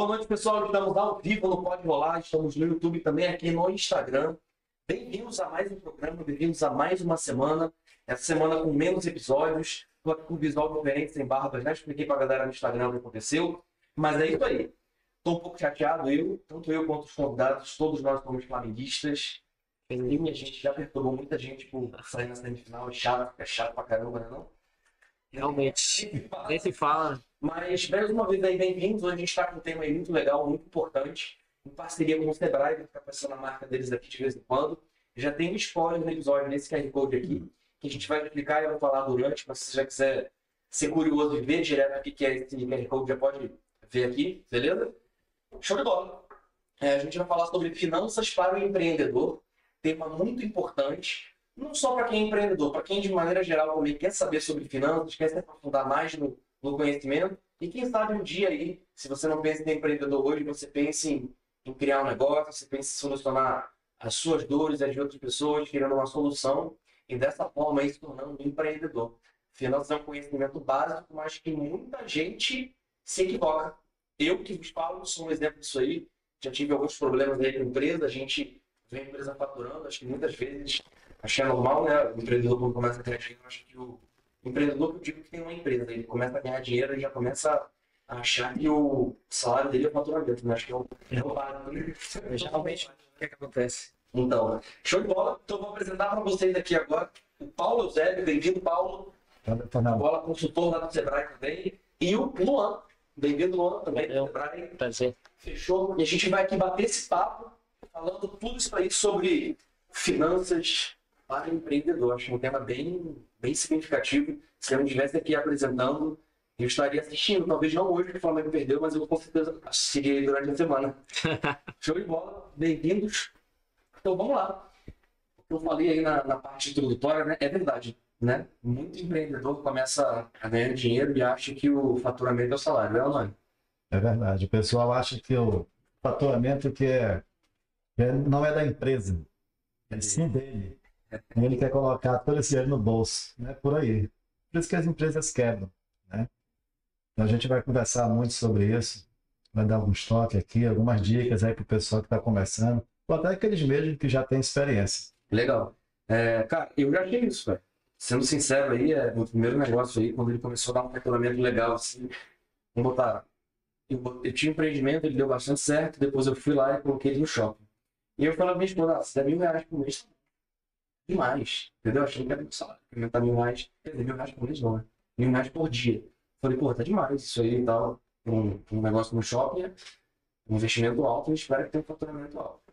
Boa noite, pessoal. Estamos ao vivo no Pode Rolar, estamos no YouTube também, aqui no Instagram. Bem-vindos a mais um programa, bem-vindos a mais uma semana. Essa semana com menos episódios, estou aqui com visual diferente, sem barbas, já expliquei para a galera no Instagram o que aconteceu. Mas é isso aí. Estou um pouco chateado, eu, tanto eu quanto os convidados, todos nós somos flamenguistas. E a gente já perturbou muita gente por sair na semifinal, é chato, é chato pra caramba, né não? Realmente, nem se fala. Mas, mais uma vez bem-vindos. Hoje a gente está com um tema aí muito legal, muito importante, em parceria com o Sebrae, que ficar passando a marca deles aqui de vez em quando. Já tem um spoiler no episódio nesse QR Code aqui, que a gente vai explicar e vou falar durante, mas se você já quiser ser curioso e ver direto o que é esse QR Code, já pode ver aqui, beleza? Show de bola! É, a gente vai falar sobre finanças para o empreendedor, tema muito importante, não só para quem é empreendedor, para quem de maneira geral também quer saber sobre finanças, quer se aprofundar mais no, no conhecimento. E quem sabe um dia aí, se você não pensa em empreendedor hoje, você pense em, em criar um negócio, você pensa em solucionar as suas dores as de outras pessoas, criando uma solução e dessa forma aí se tornando um empreendedor. Finanças é um conhecimento básico, mas que muita gente se equivoca. Eu que vos falo sou um exemplo disso aí. Já tive alguns problemas aí com a empresa, a gente vem a empresa faturando, acho que muitas vezes Achei normal, né? O empreendedor quando começa a dinheiro, acho que o empreendedor que eu digo que tem uma empresa, ele começa a ganhar dinheiro e já começa a achar que o salário dele é o faturamento, né? Acho que é o, é o básico, né? Geralmente, o que, é que acontece? Então, show de bola. Então, vou apresentar para vocês aqui agora o Paulo Eusébio. Bem-vindo, Paulo. Bola, consultor lá do Sebrae também. E o Luan. Bem-vindo, Luan, também do Sebrae. Prazer. Fechou? E a gente vai aqui bater esse papo, falando tudo isso aí sobre finanças, para o empreendedor. Acho um tema bem, bem significativo. Se eu não estivesse aqui apresentando, eu estaria assistindo. Talvez não hoje, porque o Flamengo perdeu, mas eu com certeza assistirei durante a semana. Show de bola. Bem-vindos. Então vamos lá. Que eu falei aí na, na parte introdutória né, é verdade. Né? Muito empreendedor começa a ganhar dinheiro e acha que o faturamento é o salário, é não é? É verdade. O pessoal acha que o faturamento que é, que é não é da empresa, é sim dele. Ele quer colocar todo esse dinheiro no bolso, né? Por aí. Por isso que as empresas quebram, né? Então a gente vai conversar muito sobre isso, vai dar alguns toques aqui, algumas dicas aí para o pessoal que está começando, ou até aqueles mesmos que já têm experiência. Legal. É, cara, eu já achei isso, velho. Sendo sincero aí, é o primeiro negócio aí, quando ele começou a dar um faturamento legal, assim, vamos botar. Eu, eu tinha um empreendimento, ele deu bastante certo, depois eu fui lá e coloquei ele no shopping. E eu falei pra minha esposa, ah, mil reais por mês, demais. Entendeu? Achei que era muito salário. Aumentar mil reais. Quer mil reais por mês não, né? Mil reais por dia. Falei, pô, tá demais isso aí e tal. Um, um negócio no shopping, um investimento alto, espero que tenha um faturamento alto.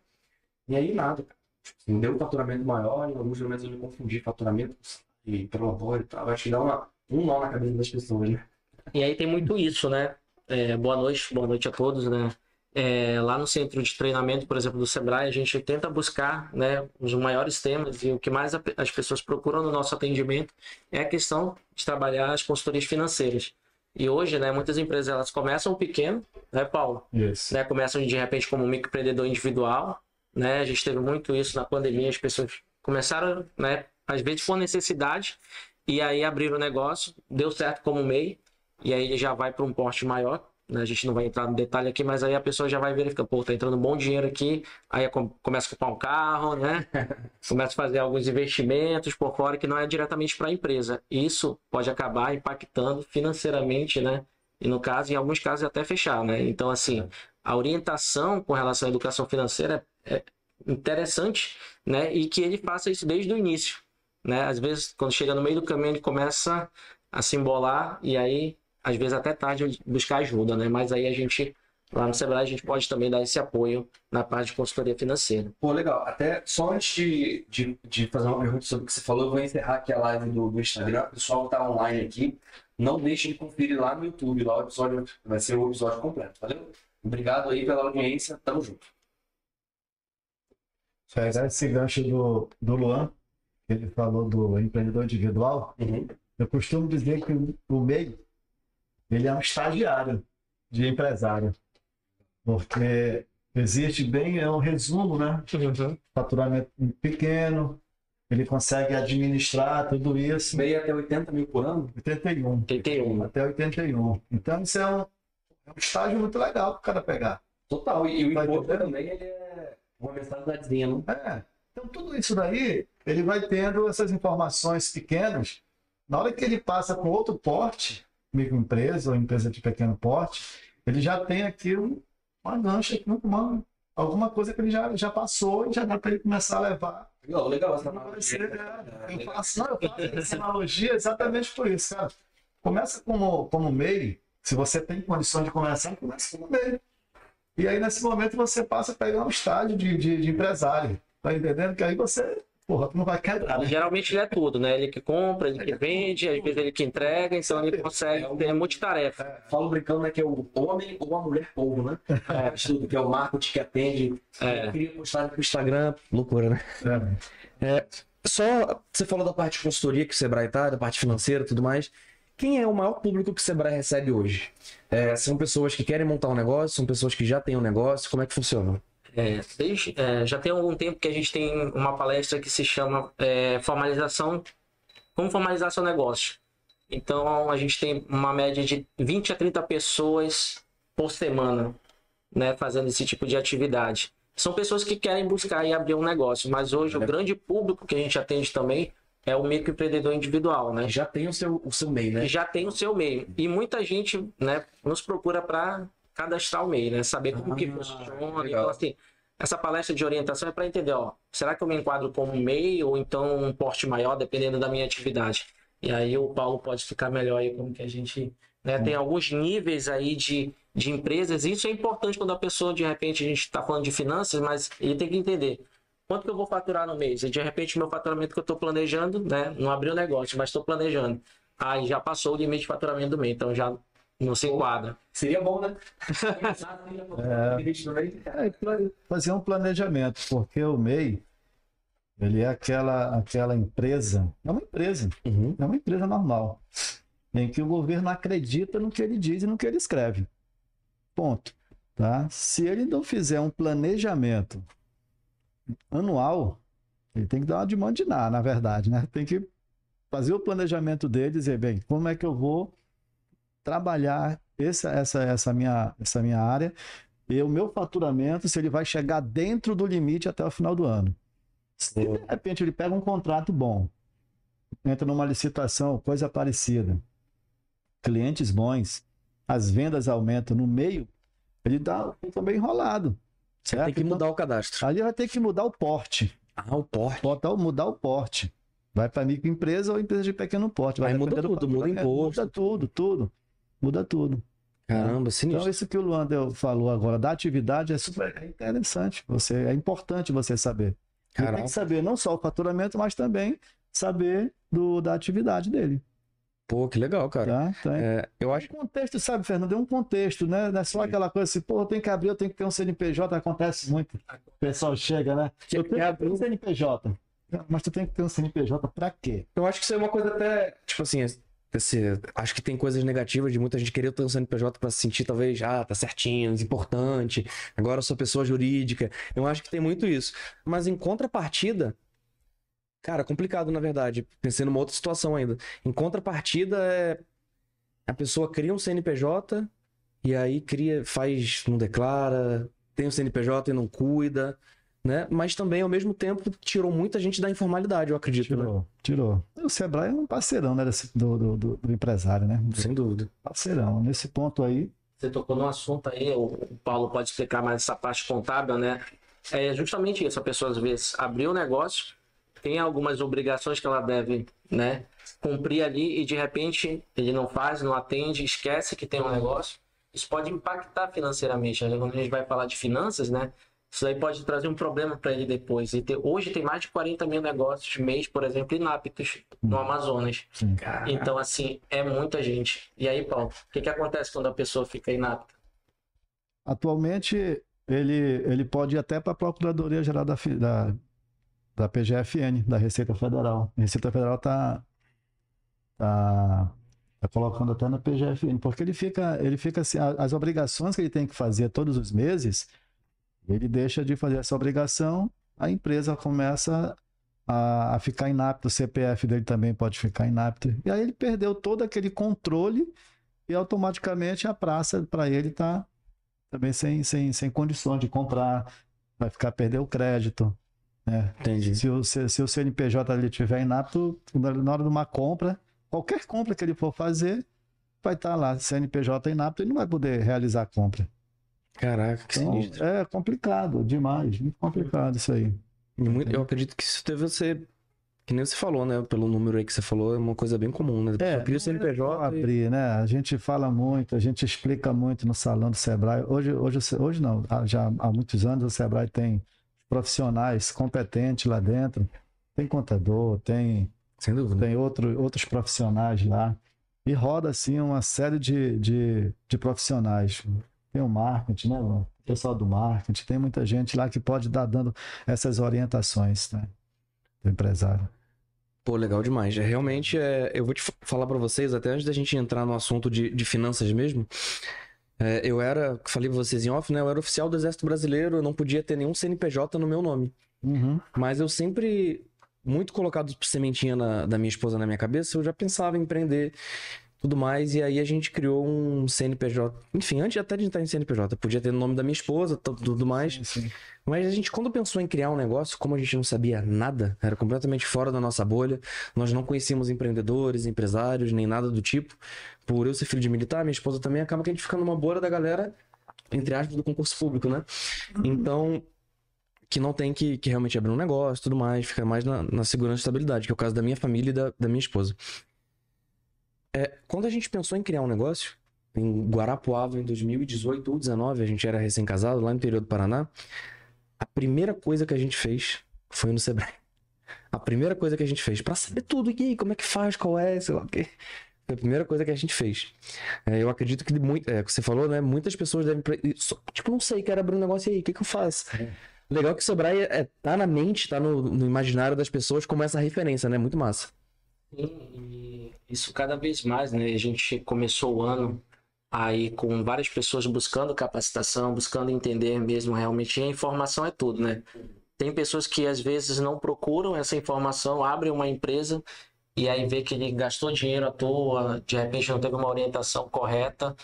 E aí nada, cara. Assim, deu um faturamento maior, em alguns momentos eu me confundi faturamento e promotor e tal. Acho que dá uma, um nó na cabeça das pessoas, né? E aí tem muito isso, né? É, boa noite, boa noite a todos, né? É, lá no centro de treinamento, por exemplo, do Sebrae, a gente tenta buscar né, os maiores temas e o que mais as pessoas procuram no nosso atendimento é a questão de trabalhar as consultorias financeiras. E hoje, né, muitas empresas elas começam pequeno, né, Paulo? Isso. Né, começam de repente como um microempreendedor individual, né? A gente teve muito isso na pandemia, as pessoas começaram, né, às vezes por necessidade, e aí abriram o negócio, deu certo como MEI, e aí já vai para um porte maior? A gente não vai entrar no detalhe aqui, mas aí a pessoa já vai verificar, pô, tá entrando bom dinheiro aqui, aí começa a comprar um carro, né? começa a fazer alguns investimentos por fora que não é diretamente para a empresa. Isso pode acabar impactando financeiramente, né? E no caso, em alguns casos, até fechar, né? Então, assim, a orientação com relação à educação financeira é interessante, né? E que ele faça isso desde o início, né? Às vezes, quando chega no meio do caminho, ele começa a se embolar e aí às vezes até tarde buscar ajuda, né? Mas aí a gente, lá no Sebrae, a gente pode também dar esse apoio na parte de consultoria financeira. Pô, legal. Até só antes de, de, de fazer uma pergunta sobre o que você falou, eu vou encerrar aqui a live do, do Instagram. O pessoal que tá online aqui, não deixe de conferir lá no YouTube. Lá o episódio vai ser o episódio completo, valeu? Obrigado aí pela audiência. Tamo junto. Pegar esse gancho do, do Luan, que ele falou do empreendedor individual, uhum. eu costumo dizer que o meio ele é um estagiário de empresário. Porque existe bem, é um resumo, né? Uhum. Faturamento pequeno, ele consegue administrar tudo isso. Meio até 80 mil por ano? 81. 81. Até 81. Então isso é um, É um estágio muito legal pro cara pegar. Total. E, e o Vai imposto também ele é uma mensalidadezinha, não? É. Então, tudo isso daí, ele vai tendo essas informações pequenas. Na hora que ele passa com outro porte, microempresa ou empresa de pequeno porte, ele já tem aqui um- uma gancha, uma, alguma coisa que ele já, já passou e já dá para ele começar a levar. Legal, legal essa analogia. eu legal. faço, não, eu faço essa analogia exatamente por isso, cara. Começa como, como MEI, se você tem condições de começar, começa como MEI. E aí, nesse momento, você passa a pegar um estágio de, de, de empresário. Tá entendendo? Que aí você, porra, tu não vai quebrar, né? Geralmente ele é tudo, né? Ele que compra, ele que vende, às vezes ele que entrega, então ele consegue ter multitarefa. Falo brincando, né, que é o homem ou a mulher povo, né? É, tudo que é o marketing que atende. É. Eu queria postar aqui no Instagram. Loucura, né? É, só, você falou da parte de consultoria que o Sebrae tá, da parte financeira e tudo mais. Quem é o maior público que o Sebrae recebe hoje? É, são pessoas que querem montar um negócio, são pessoas que já têm um negócio, como é que funciona? É, desde- é, já tem algum tempo que a gente tem uma palestra que se chama é, formalização, como formalizar seu negócio. Então a gente tem uma média de 20 a 30 pessoas por semana, né, fazendo esse tipo de atividade. São pessoas que querem buscar e abrir um negócio, mas hoje o grande público que a gente atende também é o microempreendedor individual, né? Já tem o seu, o seu MEI, né? já tem o seu meio. E muita gente né, nos procura para cadastrar o meio, né? Saber como que Ah, funciona. legal. Então, assim, essa palestra de orientação é para entender, ó, será que eu me enquadro como MEI ou então um porte maior, dependendo da minha atividade? E aí o Paulo pode ficar melhor aí como que a gente. Né, tem alguns níveis aí de, de empresas, isso é importante quando a pessoa, de repente, a gente está falando de finanças, mas ele tem que entender quanto que eu vou faturar no mês. E de repente, meu faturamento que eu estou planejando, né? Não abriu o negócio, mas estou planejando. Aí já passou o limite de faturamento do mês, então já não se enquadra. Seria bom, né? É, e pla- fazer um planejamento, porque o MEI, ele é aquela, aquela empresa, é uma empresa, Uhum. é uma empresa normal, em que o governo acredita no que ele diz e no que ele escreve. Ponto. Tá? Se ele não fizer um planejamento anual, ele tem que dar uma de nada, na verdade, né? Tem que fazer o planejamento dele, dizer, bem, como é que eu vou trabalhar essa, essa, essa, minha, essa minha área e o meu faturamento, se ele vai chegar dentro do limite até o final do ano. Se de repente ele pega um contrato bom, entra numa licitação, coisa parecida, clientes bons, as vendas aumentam no meio, ele dá, fica bem enrolado. Certo? Tem que Então, mudar o cadastro. ali vai ter que mudar o porte. Ah, o porte. Botar, mudar o porte. Vai para microempresa ou empresa de pequeno porte. Vai Aí muda depender do tudo, muda faturamento. imposto. Muda tudo, tudo. Muda tudo. Caramba, sinistro. Então, isso que o Luander falou agora da atividade é super é interessante. Você, é importante você saber. Tem que saber não só o faturamento, mas também saber do, da atividade dele. Pô, que legal, cara. Tá? Então, é eu acho um contexto, sabe, Fernando? É um contexto, né? Não é só aquela coisa assim, pô, eu tenho que abrir, eu tenho que ter um CNPJ, acontece muito. O pessoal chega, né? Eu tenho que abrir um CNPJ. Mas tu tem que ter um CNPJ pra quê? Eu acho que isso é uma coisa até, tipo assim, esse- acho que tem coisas negativas de muita gente querer ter um CNPJ pra se sentir talvez, ah, tá certinho, importante, agora eu sou pessoa jurídica. Eu acho que tem muito isso. Mas em contrapartida, cara, complicado na verdade, pensando numa outra situação ainda. Em contrapartida é a pessoa cria um CNPJ e aí cria, faz, não declara, tem um CNPJ e não cuida, né? Mas também ao mesmo tempo tirou muita gente da informalidade, eu acredito, né? Tirou, tirou. O Sebrae é um parceirão né, desse- do, do, do- do empresário, né? Sem dúvida. Parceirão. Nesse ponto aí, Você tocou num assunto aí, o o Paulo pode explicar mais essa parte contábil, né? É justamente isso, a pessoa às vezes abriu o negócio, tem algumas obrigações que ela deve, né, cumprir ali e de repente ele não faz, não atende, esquece que tem um negócio. Isso pode impactar financeiramente. né? Quando a gente vai falar de finanças, né? Isso aí pode trazer um problema para ele depois. E ter- hoje tem mais de 40 mil negócios mês, por exemplo, inaptos no Amazonas. sim. Então, assim, é muita gente. E aí, Paulo, o que, que acontece quando a pessoa fica inapta? Atualmente, ele, ele pode ir até para a Procuradoria Geral da, da, da PGFN, da Receita Federal. A Receita Federal está tá, tá colocando até na PGFN, porque ele fica, ele fica assim, as obrigações que ele tem que fazer todos os meses, ele deixa de fazer essa obrigação, a empresa começa a, a ficar inapta, o CPF dele também pode ficar inapto. E aí ele perdeu todo aquele controle e automaticamente a praça para ele está também sem, sem, sem condições de comprar, vai ficar perder o crédito. Né? Entendi. Se o, se, se o CNPJ ali estiver inapto, na hora de uma compra, qualquer compra que ele for fazer, vai estar lá, CNPJ inapto, ele não vai poder realizar a compra. Caraca, que Então, sinistro. é complicado demais, muito complicado isso aí. E muito- eu acredito que isso deve ser. Que nem você falou, né? Pelo número aí que você falou, é uma coisa bem comum, né? É, cria o CNPJ. e- abrir, né? A gente fala muito, a gente explica muito no salão do Sebrae. Hoje, hoje, hoje não, já há muitos anos o Sebrae tem profissionais competentes lá dentro. Tem contador, tem, Sem dúvida. tem outro, outros profissionais lá. E roda, assim, uma série de, de, de profissionais. Tem o marketing, né? O pessoal do marketing, tem muita gente lá que pode dar dando essas orientações, né? Do empresário. Pô, legal demais. É, realmente, é, eu vou te fa- falar pra vocês, até antes da gente entrar no assunto de, de finanças mesmo. é, eu era, falei pra vocês em off, né? Eu era oficial do Exército Brasileiro, eu não podia ter nenhum CNPJ no meu nome. Uhum. Mas eu sempre, muito colocado sementinha na- da minha esposa na minha cabeça, eu já pensava em empreender tudo mais. E aí a gente criou um CNPJ. Enfim, antes até de entrar em CNPJ, podia ter o nome da minha esposa, tu- tudo mais. Sim, sim. Mas a gente, quando pensou em criar um negócio, como a gente não sabia nada, era completamente fora da nossa bolha, nós não conhecíamos empreendedores, empresários, nem nada do tipo. Por eu ser filho de militar, minha esposa também, acaba que a gente fica numa bolha da galera, entre aspas, do concurso público, né? Então, que não tem que, que realmente abrir um negócio tudo mais, fica mais na, na segurança e estabilidade, que é o caso da minha família e da, da minha esposa. É, quando a gente pensou em criar um negócio, em Guarapuava, em 2018 ou 2019, a gente era recém-casado, lá no interior do Paraná, a primeira coisa que a gente fez foi no Sebrae. A primeira coisa que a gente fez, pra saber tudo, aí, como é que faz, qual é, sei lá o quê. Foi a primeira coisa que a gente fez. É, eu acredito que, muito, é, que você falou, né? Muitas pessoas devem. Tipo, não sei, quero abrir um negócio aí, o que, que eu faço? Legal que o Sebrae é, tá na mente, tá no, no imaginário das pessoas como essa referência, né? Muito massa. Isso cada vez mais, né? A gente começou o ano aí com várias pessoas buscando capacitação, buscando entender mesmo realmente. E a informação é tudo, né? Tem pessoas que às vezes não procuram essa informação, abrem uma empresa e aí vê que ele gastou dinheiro à toa, de repente não teve uma orientação correta,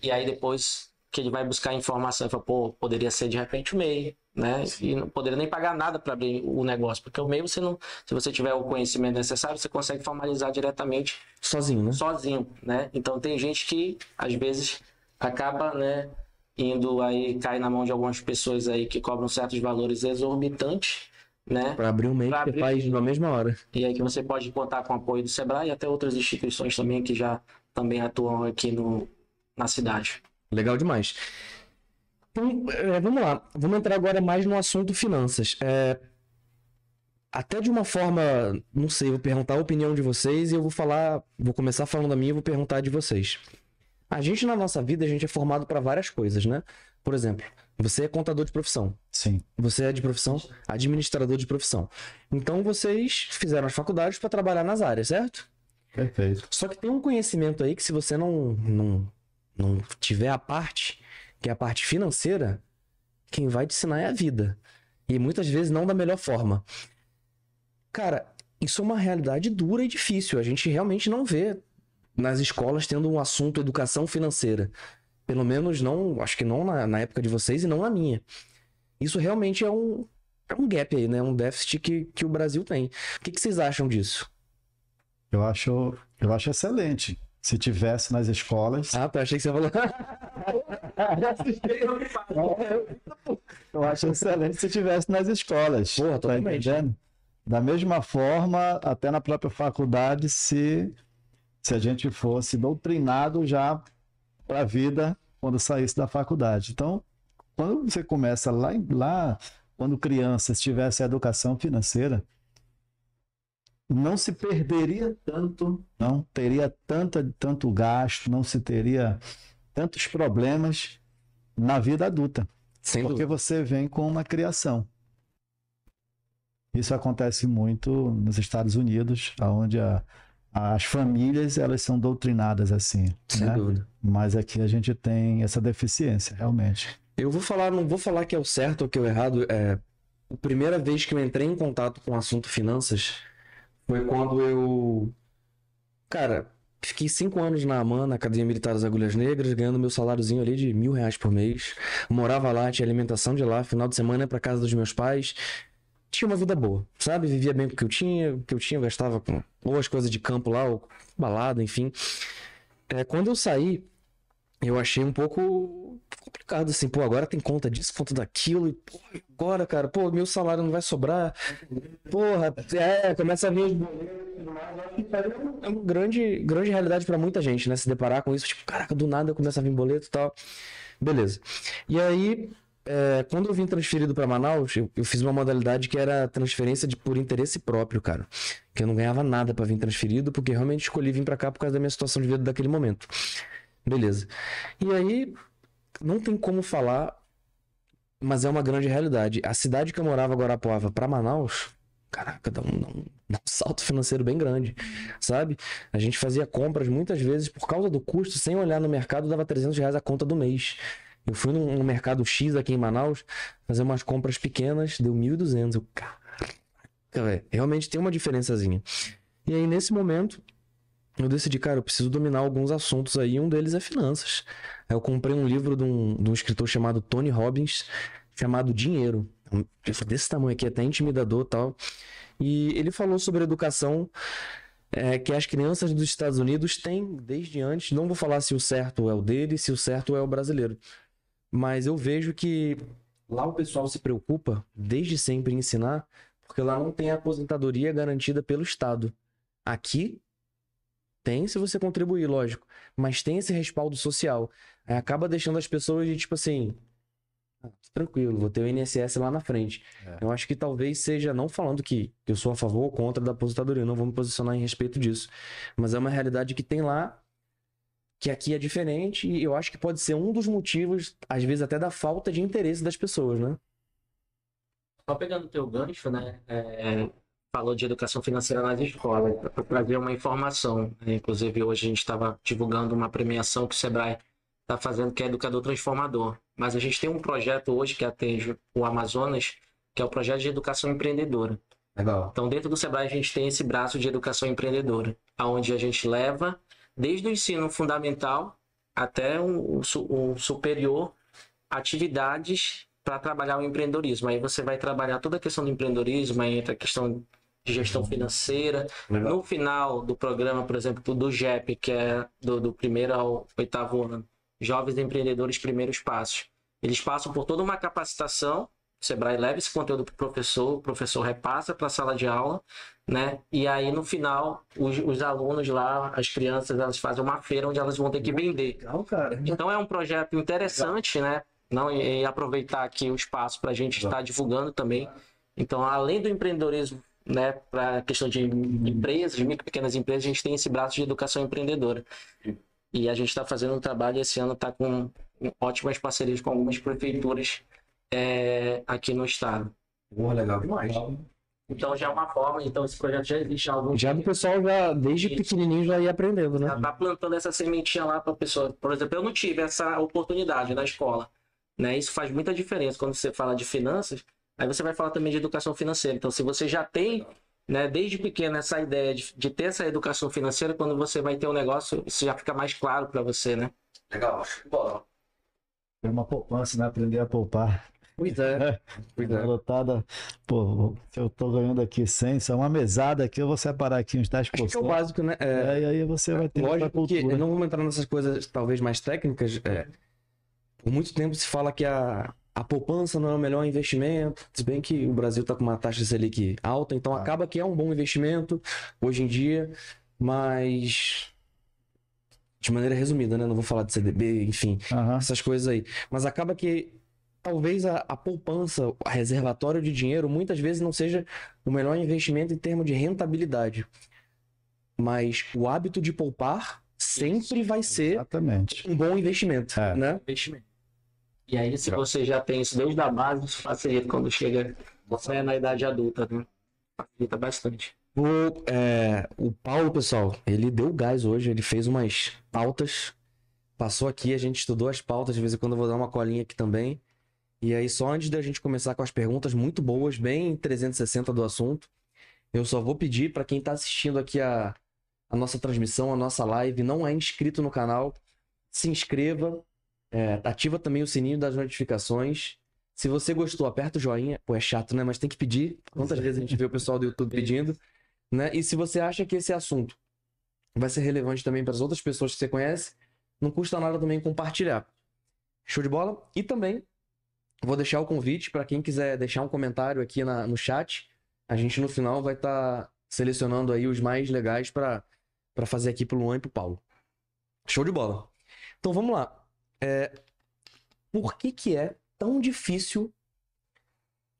e aí depois que ele vai buscar informação, ele fala, pô, poderia ser de repente o MEI, né? E não poderia nem pagar nada para abrir o negócio, porque o MEI você não, se você tiver o conhecimento necessário, você consegue formalizar diretamente Sozinho, né? sozinho, né? Então tem gente que às vezes acaba, né, indo aí cai na mão de algumas pessoas aí que cobram certos valores exorbitantes, né? Pra abrir um mês Pra que abrir- faz na mesma hora. E aí que você pode contar com o apoio do Sebrae e até outras instituições também que já também atuam aqui no, na cidade. Legal demais. Então, é, vamos lá. Vamos entrar agora mais no assunto finanças. É, até de uma forma, não sei, vou perguntar a opinião de vocês e eu vou falar, vou começar falando da minha e vou perguntar a de vocês. A gente na nossa vida, a gente é formado para várias coisas, né? Por exemplo, você é contador de profissão. Sim. Você é de profissão administrador de profissão. Então vocês fizeram as faculdades para trabalhar nas áreas, certo? Perfeito. Só que tem um conhecimento aí que se você não, não, não tiver a parte, que é a parte financeira, quem vai te ensinar é a vida. E muitas vezes não da melhor forma. Cara, isso é uma realidade dura e difícil. A gente realmente não vê nas escolas tendo um assunto educação financeira. Pelo menos não, acho que não na, na época de vocês e não na minha. Isso realmente é um, é um gap aí, né? Um déficit que, que o Brasil tem. O que, que vocês acham disso? Eu acho, eu acho excelente. Se tivesse nas escolas, Ah, tá. Achei que você falou. eu acho excelente se tivesse nas escolas. Porra, tá entendendo? Da mesma forma, até na própria faculdade, se, se a gente fosse doutrinado já para a vida quando saísse da faculdade. Então, quando você começa lá, lá quando criança, se tivesse a educação financeira, não se perderia tanto, não teria tanta, tanto gasto, não se teria tantos problemas na vida adulta, Sem porque dúvida. você vem com uma criação. Isso acontece muito nos Estados Unidos, onde a- as famílias elas são doutrinadas assim, Sem né? dúvida. Mas aqui a gente tem essa deficiência, realmente. Eu vou falar, não vou falar que é o certo ou que é o errado. É, a primeira vez que eu entrei em contato com o assunto finanças foi quando eu. Cara, Fiquei cinco anos na AMAN, na Academia Militar das Agulhas Negras, ganhando meu saláriozinho ali de mil reais por mês. Morava lá, tinha alimentação de lá, final de semana ia pra casa dos meus pais. Tinha uma vida boa, sabe? Vivia bem com o que eu tinha, o que eu tinha, eu gastava com ou as coisas de campo lá, ou balada, enfim. É, quando eu saí, eu achei um pouco complicado, assim, pô, agora tem conta disso, conta daquilo, e pô, agora, cara, pô, meu salário não vai sobrar. Porra, é, começa a vir É uma grande, grande realidade pra muita gente, né? Se deparar com isso, tipo, caraca, do nada começa a vir boleto e tal. Beleza. E aí, é, quando eu vim transferido pra Manaus, eu, eu fiz uma modalidade que era transferência de, por interesse próprio, cara. Que eu não ganhava nada pra vir transferido, porque realmente escolhi vir pra cá por causa da minha situação de vida daquele momento. Beleza. E aí, não tem como falar, mas é uma grande realidade. A cidade que eu morava, Guarapuava, pra Manaus, caraca, dá um, dá um- dá um salto financeiro bem grande, sabe? A gente fazia compras muitas vezes por causa do custo, sem olhar no mercado, dava 300 reais a conta do mês. Eu fui num, num mercado X aqui em Manaus, fazer umas compras pequenas, deu 1.200. Eu, caraca, velho, realmente tem uma diferençazinha. E aí, nesse momento, eu decidi, cara, eu preciso dominar alguns assuntos aí, um deles é finanças. Eu comprei um livro de um, de um escritor chamado Tony Robbins, chamado Dinheiro. Livro desse tamanho aqui, até intimidador tal. E ele falou sobre educação é, que as crianças dos Estados Unidos têm desde antes. Não vou falar se o certo é o dele, se o certo é o brasileiro. Mas eu vejo que lá o pessoal se preocupa desde sempre em ensinar, porque lá não tem aposentadoria garantida pelo Estado. Aqui tem se você contribuir, lógico. Mas tem esse respaldo social. Aí acaba deixando as pessoas de tipo assim. "Ah, Tranquilo, vou ter o INSS lá na frente. É. Eu acho que talvez seja, não falando que, que eu sou a favor ou contra da aposentadoria, não vou me posicionar em respeito disso. Mas é uma realidade que tem lá, que aqui é diferente, e eu acho que pode ser um dos motivos, às vezes até da falta de interesse das pessoas, né? Só pegando o teu gancho, né? é, falou de educação financeira nas escolas, para trazer uma informação. né? Inclusive, hoje a gente estava divulgando uma premiação que o Sebrae está fazendo, que é Educador Transformador. Mas a gente tem um projeto hoje que atende o Amazonas, que é o projeto de educação empreendedora. Legal. Então, dentro do Sebrae, a gente tem esse braço de educação empreendedora, onde a gente leva desde o ensino fundamental até o, o o superior atividades para trabalhar o empreendedorismo. Aí você vai trabalhar toda a questão do empreendedorismo, aí entra a questão de gestão financeira. Legal. No final do programa, por exemplo, do GEP, que é do, do primeiro ao oitavo ano, Jovens Empreendedores Primeiros Passos. Eles passam por toda uma capacitação. O Sebrae leva esse conteúdo para o professor, o professor repassa para a sala de aula, né? E aí, no final, os, os alunos lá, as crianças, elas fazem uma feira onde elas vão ter que vender. Legal, cara. Então, é um projeto interessante, né? Não, e, e aproveitar aqui o espaço para a gente estar divulgando também. Então, além do empreendedorismo, né, para a questão de empresas, de micro pequenas empresas, a gente tem esse braço de educação empreendedora. E a gente está fazendo um trabalho esse ano está com ótimas parcerias com algumas prefeituras é, aqui no estado. Porra, legal demais. Então já é uma forma, então esse projeto já existe há algum Já tempo. pessoal já, desde Isso. pequenininho, já ia aprendendo, né? Já tá plantando essa sementinha lá para a pessoa. Por exemplo, eu não tive essa oportunidade na escola. Né? Isso faz muita diferença quando você fala de finanças. Aí você vai falar também de educação financeira. Então, se você já tem, né, desde pequeno, essa ideia de, de ter essa educação financeira, quando você vai ter um negócio, isso já fica mais claro para você, né? Legal. Bom, É uma poupança, né? Aprender a poupar. Pois é. Pois é. Garotada, pô, se eu tô ganhando aqui 100, só uma mesada aqui, eu vou separar aqui uns 10%. Acho que é o básico, né? É, É, e aí você vai ter Lógico que não vamos entrar nessas coisas talvez mais técnicas. é, por muito tempo se fala que a, a poupança não é o melhor investimento, se bem que o Brasil está com uma taxa Selic alta, então Ah. acaba que é um bom investimento hoje em dia, mas de maneira resumida, né? Não vou falar de CDB, enfim, Aham. essas coisas aí. Mas acaba que talvez a, a poupança, a reservatório de dinheiro, muitas vezes não seja o melhor investimento em termos de rentabilidade. Mas o hábito de poupar sempre vai ser Exatamente. um bom investimento, É. né? Investimento. E aí, se você já tem isso desde a base, isso facilita quando chega né, na idade adulta, né? Facilita bastante. O, é, o Paulo, pessoal, ele deu gás hoje, ele fez umas pautas, passou aqui, a gente estudou as pautas, de vez em quando eu vou dar uma colinha aqui também. E aí, só antes da gente começar com as perguntas muito boas, bem 360 do assunto, eu só vou pedir para quem tá assistindo aqui a, a nossa transmissão, a nossa live, não é inscrito no canal, se inscreva, é, ativa também o sininho das notificações. Se você gostou, aperta o joinha. Pô, é chato, né? Mas tem que pedir. Quantas vezes a gente vê o pessoal do YouTube pedindo, né? E se você acha que esse assunto vai ser relevante também para as outras pessoas que você conhece, não custa nada também compartilhar. Show de bola? E também vou deixar o convite para quem quiser deixar um comentário aqui na, no chat. A gente no final vai estar tá selecionando aí os mais legais para fazer aqui pro Luan e pro Paulo. Show de bola. Então vamos lá. É, por que, que é tão difícil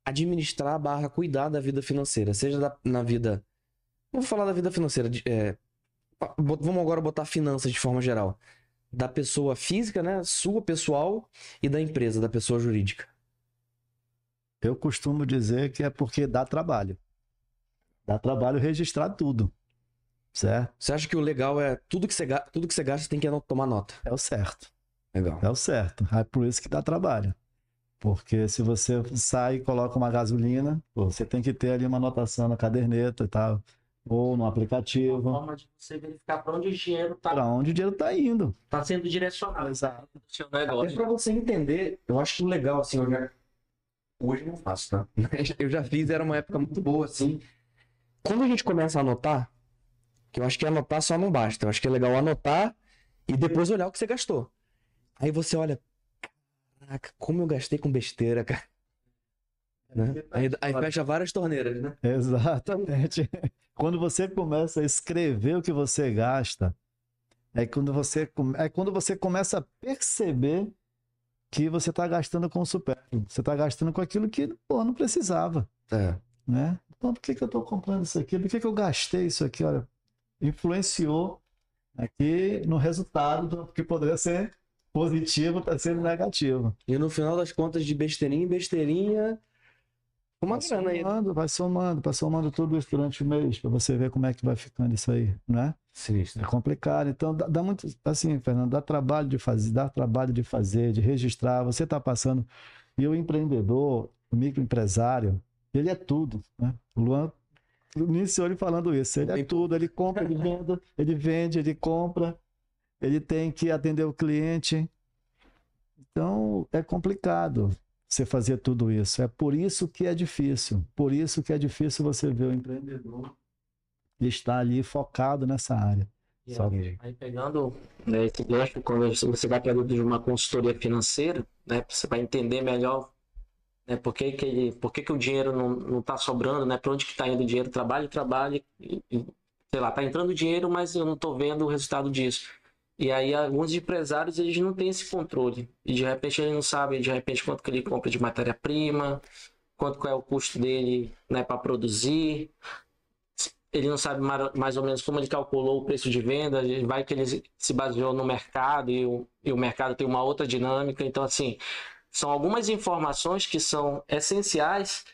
administrar barra cuidar da vida financeira? Seja da, na vida. Vou falar da vida financeira. É, vamos agora botar finanças de forma geral. Da pessoa física, né? Sua pessoal e da empresa, da pessoa jurídica. Eu costumo dizer que é porque dá trabalho. Dá trabalho registrar tudo. Certo? Você acha que o legal é tudo que você, tudo que você gasta tem que tomar nota? É o certo. Legal. É o certo. É por isso que dá trabalho. Porque se você sai e coloca uma gasolina, você tem que ter ali uma anotação na caderneta e tal, ou no aplicativo. Uma forma de você verificar para onde o dinheiro está. Para onde o dinheiro está indo. Está sendo direcionado. Exato. Seu negócio. para você entender, eu acho legal, assim, eu já... hoje não faço, tá? Eu já fiz, era uma época muito boa, assim. Quando a gente começa a anotar, que eu acho que anotar só não basta. Eu acho que é legal anotar e depois olhar o que você gastou. Aí você olha, caraca, como eu gastei com besteira, cara. Né? Aí, aí fecha várias torneiras, né? Exatamente. Quando você começa a escrever o que você gasta, é quando você, é quando você começa a perceber que você está gastando com o supérfluo. Você está gastando com aquilo que pô, não precisava. É. Né? Então, por que, que eu estou comprando isso aqui? Por que, que eu gastei isso aqui? Olha, influenciou aqui no resultado que poderia ser positivo, está sendo negativo. E no final das contas, de besteirinha em besteirinha, uma vai grana somando, aí. Vai somando, vai somando tudo isso durante o mês, para você ver como é que vai ficando isso aí, né? Sinistro. É complicado. Então, dá, dá, muito, assim, Fernando, dá trabalho de fazer, dá trabalho de fazer, de registrar. Você está passando. E o empreendedor, o microempresário, ele é tudo, né? O Luan iniciou ele falando isso. Ele é tudo, ele compra, ele vende, ele vende, ele compra, ele tem que atender o cliente. Então, é complicado você fazer tudo isso. É por isso que é difícil. Por isso que é difícil você ver o empreendedor estar ali focado nessa área. Aí, aí pegando né, esse gancho, quando você vai para de uma consultoria financeira, né, você vai entender melhor né, por, que, que, ele, por que, que o dinheiro não está sobrando, né, para onde que está indo o dinheiro, trabalho, trabalho, e, sei lá, está entrando dinheiro, mas eu não estou vendo o resultado disso. E aí alguns empresários eles não têm esse controle. E de repente ele não sabe de repente quanto que ele compra de matéria-prima, quanto é o custo dele né, para produzir. Ele não sabe mais ou menos como ele calculou o preço de venda, vai que ele se baseou no mercado e o, e o mercado tem uma outra dinâmica. Então, assim, são algumas informações que são essenciais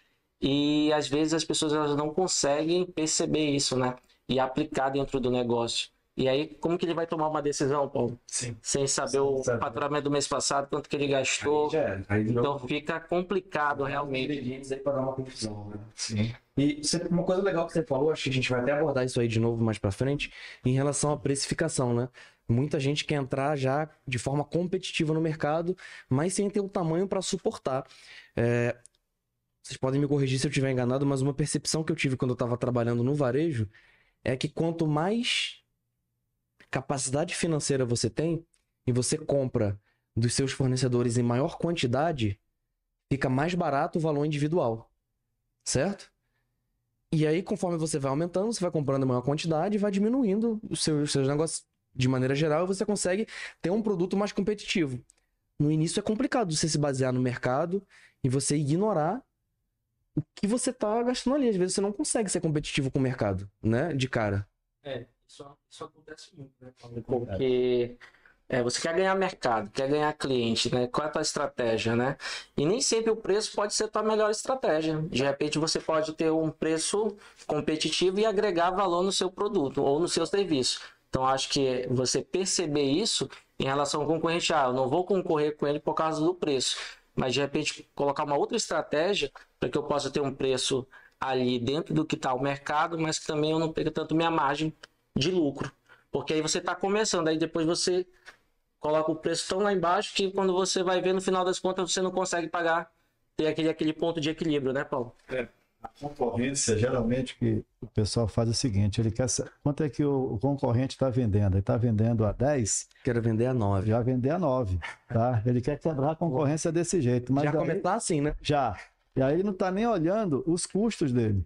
e às vezes as pessoas elas não conseguem perceber isso, né? E aplicar dentro do negócio. E aí, como que ele vai tomar uma decisão, Paulo? Sim. Sem saber Sim, o sabe. faturamento do mês passado, quanto que ele gastou. Aí é. Aí então fica complicado realmente. Ingredientes aí para dar uma confusão, né? Sim. E uma coisa legal que você falou, acho que a gente vai até abordar isso aí de novo mais para frente, em relação à precificação, né? Muita gente quer entrar já de forma competitiva no mercado, mas sem ter o tamanho para suportar. É... Vocês podem me corrigir se eu estiver enganado, mas uma percepção que eu tive quando eu estava trabalhando no varejo é que quanto mais capacidade financeira você tem e você compra dos seus fornecedores em maior quantidade, fica mais barato o valor individual. Certo? E aí, conforme você vai aumentando, você vai comprando em maior quantidade e vai diminuindo os seus, os seus negócios de maneira geral e você consegue ter um produto mais competitivo. No início é complicado você se basear no mercado e você ignorar o que você está gastando ali. Às vezes você não consegue ser competitivo com o mercado, né? De cara. É. Isso, isso acontece muito, né? Porque é, você quer ganhar mercado, quer ganhar cliente, né? Qual é a tua estratégia, né? E nem sempre o preço pode ser a tua melhor estratégia. De repente você pode ter um preço competitivo e agregar valor no seu produto ou no seu serviço. Então acho que você perceber isso em relação ao concorrente, ah, eu não vou concorrer com ele por causa do preço, mas de repente colocar uma outra estratégia para que eu possa ter um preço ali dentro do que está o mercado, mas que também eu não perca tanto minha margem de lucro. Porque aí você está começando, aí depois você coloca o preço tão lá embaixo que quando você vai ver no final das contas você não consegue pagar, ter aquele, aquele ponto de equilíbrio, né, Paulo? A concorrência, geralmente, que o pessoal faz é o seguinte: ele quer quanto é que o, concorrente está vendendo? Ele está vendendo a 10, Quero vender a 9. já vender a 9, tá? Ele quer quebrar a concorrência desse jeito, mas Já aí- começar assim, né? já. E aí ele não está nem olhando os custos dele.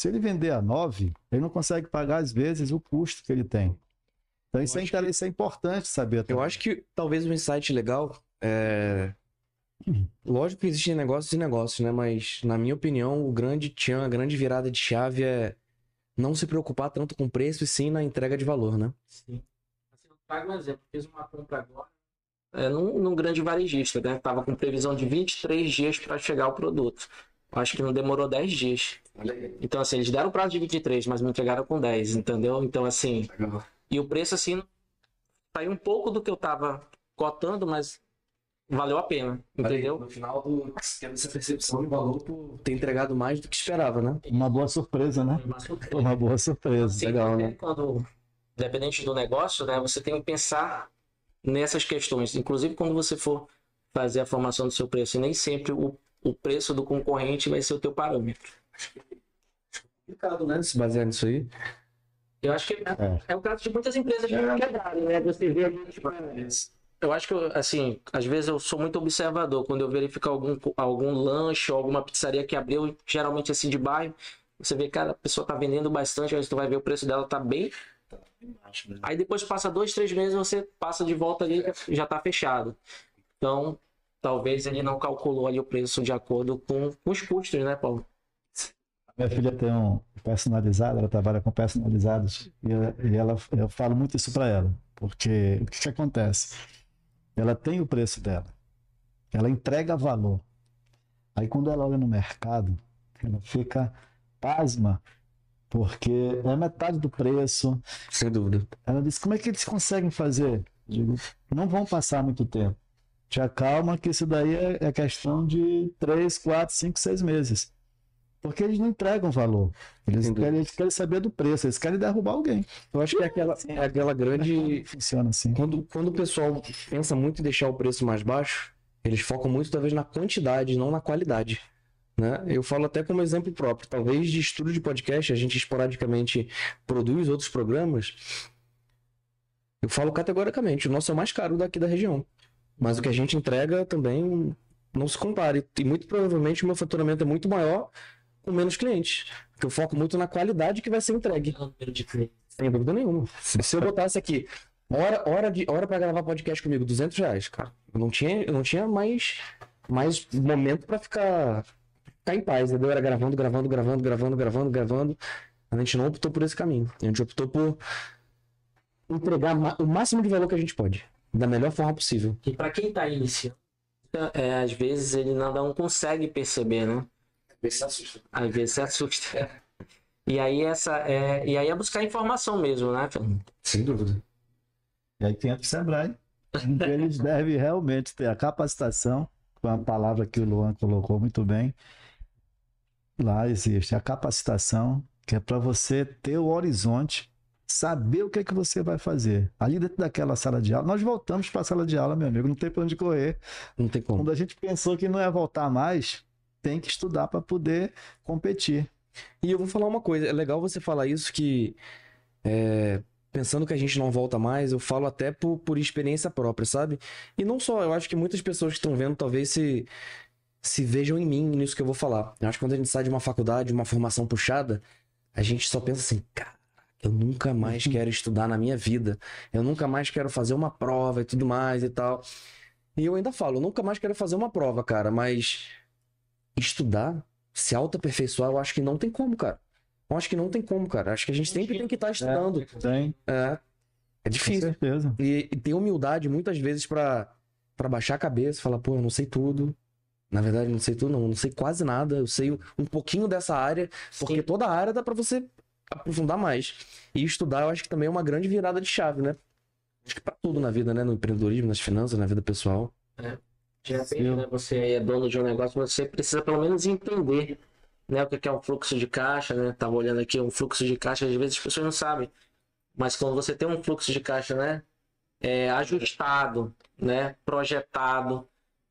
Se ele vender a 9, ele não consegue pagar às vezes o custo que ele tem. Então isso é, que- isso é importante saber. Eu também. acho que talvez um insight legal é. Lógico que existem negócios e negócios, né? Mas, na minha opinião, o grande tchan, a grande virada de chave é não se preocupar tanto com preço e sim na entrega de valor, né? Sim. Assim, eu trago um exemplo. Fiz uma compra agora é, num, num grande varejista, né? Tava com previsão de 23 dias para chegar o produto. Acho que não demorou 10 dias. Então, assim, eles deram prazo de 23, mas me entregaram com 10, entendeu? Então, assim. E o preço, assim, saiu um pouco do que eu tava cotando, mas valeu a pena, entendeu? No final, do... tendo essa percepção de valor, tu tem entregado mais do que esperava, né? Uma boa surpresa, né? Uma surpresa. Uma boa surpresa. Assim, Legal, né? Quando, independente do negócio, né, você tem que pensar nessas questões. Inclusive, quando você for fazer a formação do seu preço, e nem sempre o, o preço do concorrente vai ser o teu parâmetro. Complicado, né? Se basear nisso aí. Eu acho que é, é o caso de muitas empresas que quebraram, né? Você vê tipo, eu acho que, assim, às vezes eu sou muito observador. Quando eu verifico algum, algum lanche ou alguma pizzaria que abriu, geralmente assim de bairro, você vê, cara, a pessoa tá vendendo bastante, aí tu vai ver o preço dela tá bem Aí depois passa dois, três meses, você passa de volta ali e já tá fechado. Então, talvez ele não calculou ali o preço de acordo com, com os custos, né, Paulo? Minha filha tem um personalizado, ela trabalha com personalizados e ela, e ela- eu falo muito isso para ela, porque o que, que acontece? Ela tem o preço dela, ela entrega valor. Aí quando ela olha no mercado, ela fica pasma, porque é metade do preço. Sem dúvida. Ela diz: como é que eles conseguem fazer? Digo, não vão passar muito tempo. Te acalma que isso daí é, é questão de 3, 4, 5, 6 meses. Porque eles não entregam valor. Eles querem, eles querem saber do preço, eles querem derrubar alguém. Eu acho que é aquela, é aquela grande. Funciona assim. Quando, quando o pessoal pensa muito em deixar o preço mais baixo, eles focam muito, talvez, na quantidade, não na qualidade. Né? Eu falo até como exemplo próprio. Talvez de estudo de podcast, a gente esporadicamente produz outros programas. Eu falo categoricamente, o nosso é o mais caro daqui da região. Mas o que a gente entrega também não se compara. E muito provavelmente o meu faturamento é muito maior com menos clientes. Porque eu foco muito na qualidade que vai ser entregue. Sem dúvida nenhuma. Se eu botasse aqui, hora, hora, de, hora pra gravar podcast comigo, 200 reais, cara. Eu não tinha, eu não tinha mais, mais momento pra ficar, ficar em paz, entendeu? Era gravando, gravando, gravando, gravando, gravando, gravando. A gente não optou por esse caminho. A gente optou por entregar o máximo de valor que a gente pode. Da melhor forma possível. E para quem tá iniciando, é, às vezes ele não, não consegue perceber, né? Às vezes se assusta. E aí essa é, e aí é buscar informação mesmo, né? Fernando? Sem dúvida. E aí tem o Sebrae. onde Eles devem realmente ter a capacitação, com a palavra que o Luan colocou muito bem. Lá existe a capacitação, que é para você ter o horizonte, saber o que é que você vai fazer. Ali dentro daquela sala de aula, nós voltamos para a sala de aula, meu amigo, não tem para onde correr. Não tem como. Quando a gente pensou que não ia voltar mais, tem que estudar para poder competir. E eu vou falar uma coisa, é legal você falar isso que é, pensando que a gente não volta mais, eu falo até por, por experiência própria, sabe? E não só, eu acho que muitas pessoas que estão vendo talvez se, se vejam em mim nisso que eu vou falar. Eu acho que quando a gente sai de uma faculdade, uma formação puxada, a gente só pensa assim, cara, eu nunca mais quero estudar na minha vida. Eu nunca mais quero fazer uma prova e tudo mais e tal. E eu ainda falo, eu nunca mais quero fazer uma prova, cara, mas estudar, se auto-aperfeiçoar, eu acho que não tem como, cara. Eu acho que não tem como, cara. Acho que a gente sempre tem que estar estudando. Tem, É, é com difícil. certeza. E, e ter humildade muitas vezes pra para baixar a cabeça, falar, pô, eu não sei tudo. Na verdade, eu não sei tudo, não. Eu não sei quase nada. Eu sei um pouquinho dessa área, porque Sim. toda área dá pra você aprofundar mais. E estudar, eu acho que também é uma grande virada de chave, né? Acho que pra tudo na vida, né? No empreendedorismo, nas finanças, na vida pessoal. De repente, né, você é dono de um negócio, você precisa pelo menos entender né, o que é um fluxo de caixa, né? Tava olhando aqui um fluxo de caixa, às vezes as pessoas não sabem. Mas quando você tem um fluxo de caixa, né? é, ajustado, né? Projetado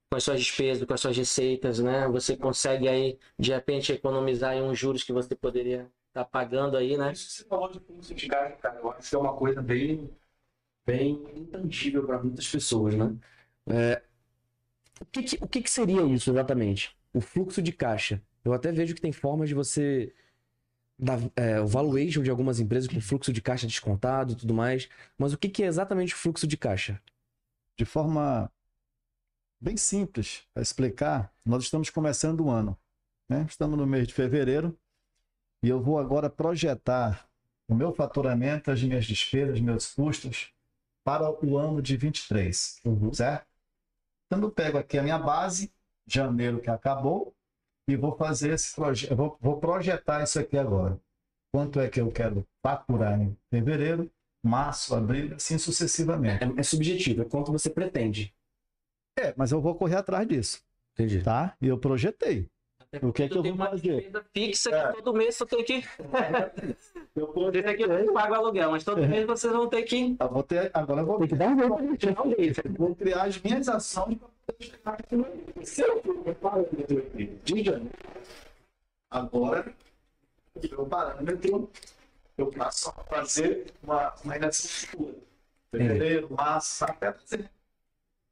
com as suas despesas, com as suas receitas, né? Você consegue aí, de repente, economizar aí uns juros que você poderia estar pagando aí, né? Isso que você falou de fluxo de caixa, cara, eu acho que é uma coisa bem, bem intangível para muitas pessoas, né? O que, que- o que, que seria isso exatamente? O fluxo de caixa. Eu até vejo que tem formas de você dar é, o valuation de algumas empresas com fluxo de caixa descontado e tudo mais. Mas o que, que é exatamente o fluxo de caixa? De forma bem simples para explicar, nós estamos começando o ano. Né? Estamos no mês de fevereiro e eu vou agora projetar o meu faturamento, as minhas despesas, meus custos para o ano de 23, certo? Então eu pego aqui a minha base, janeiro que acabou, e vou fazer esse projeto, vou, vou projetar isso aqui agora. Quanto é que eu quero faturar em fevereiro, março, abril, assim sucessivamente. É, é subjetivo, é quanto você pretende. É, mas eu vou correr atrás disso, Entendi. tá? E eu projetei. O que é que eu tem vou uma fazer? fixa É. que todo mês você tem que. Eu Esse aqui eu não pago aluguel, mas todo mês vocês vão ter que. Eu vou ter, agora eu vou, que dar um jeito um jeito. vou criar as minhas ações para poder chegar aqui. Se eu for meu parâmetro aqui de janeiro, agora, o meu parâmetro, eu passo a fazer uma, uma redação futura. Fevereiro, março, até dezembro.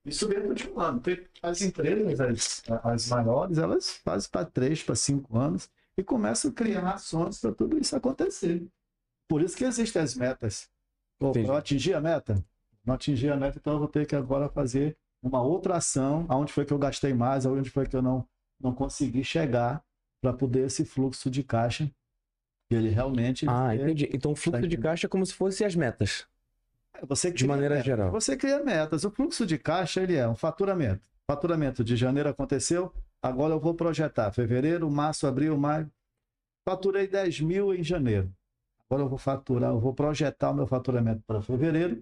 Isso de ano. Tem as empresas, as, as maiores, elas fazem para três, para cinco anos e começam a criar ações para tudo isso acontecer. Por isso que existem as metas. Pô, Entendi. eu atingi a meta? Não atingi a meta, então eu vou ter que agora fazer uma outra ação, aonde foi que eu gastei mais, aonde foi que eu não, não consegui chegar para poder esse fluxo de caixa e ele realmente Ah, é- entendi. Então o fluxo de entendendo. caixa é como se fosse as metas. Você De maneira metas. geral. Você cria metas. O fluxo de caixa ele é um faturamento. Faturamento de janeiro aconteceu, agora eu vou projetar fevereiro, março, abril, maio. Faturei 10 mil em janeiro. Agora eu vou faturar, eu vou projetar o meu faturamento para fevereiro,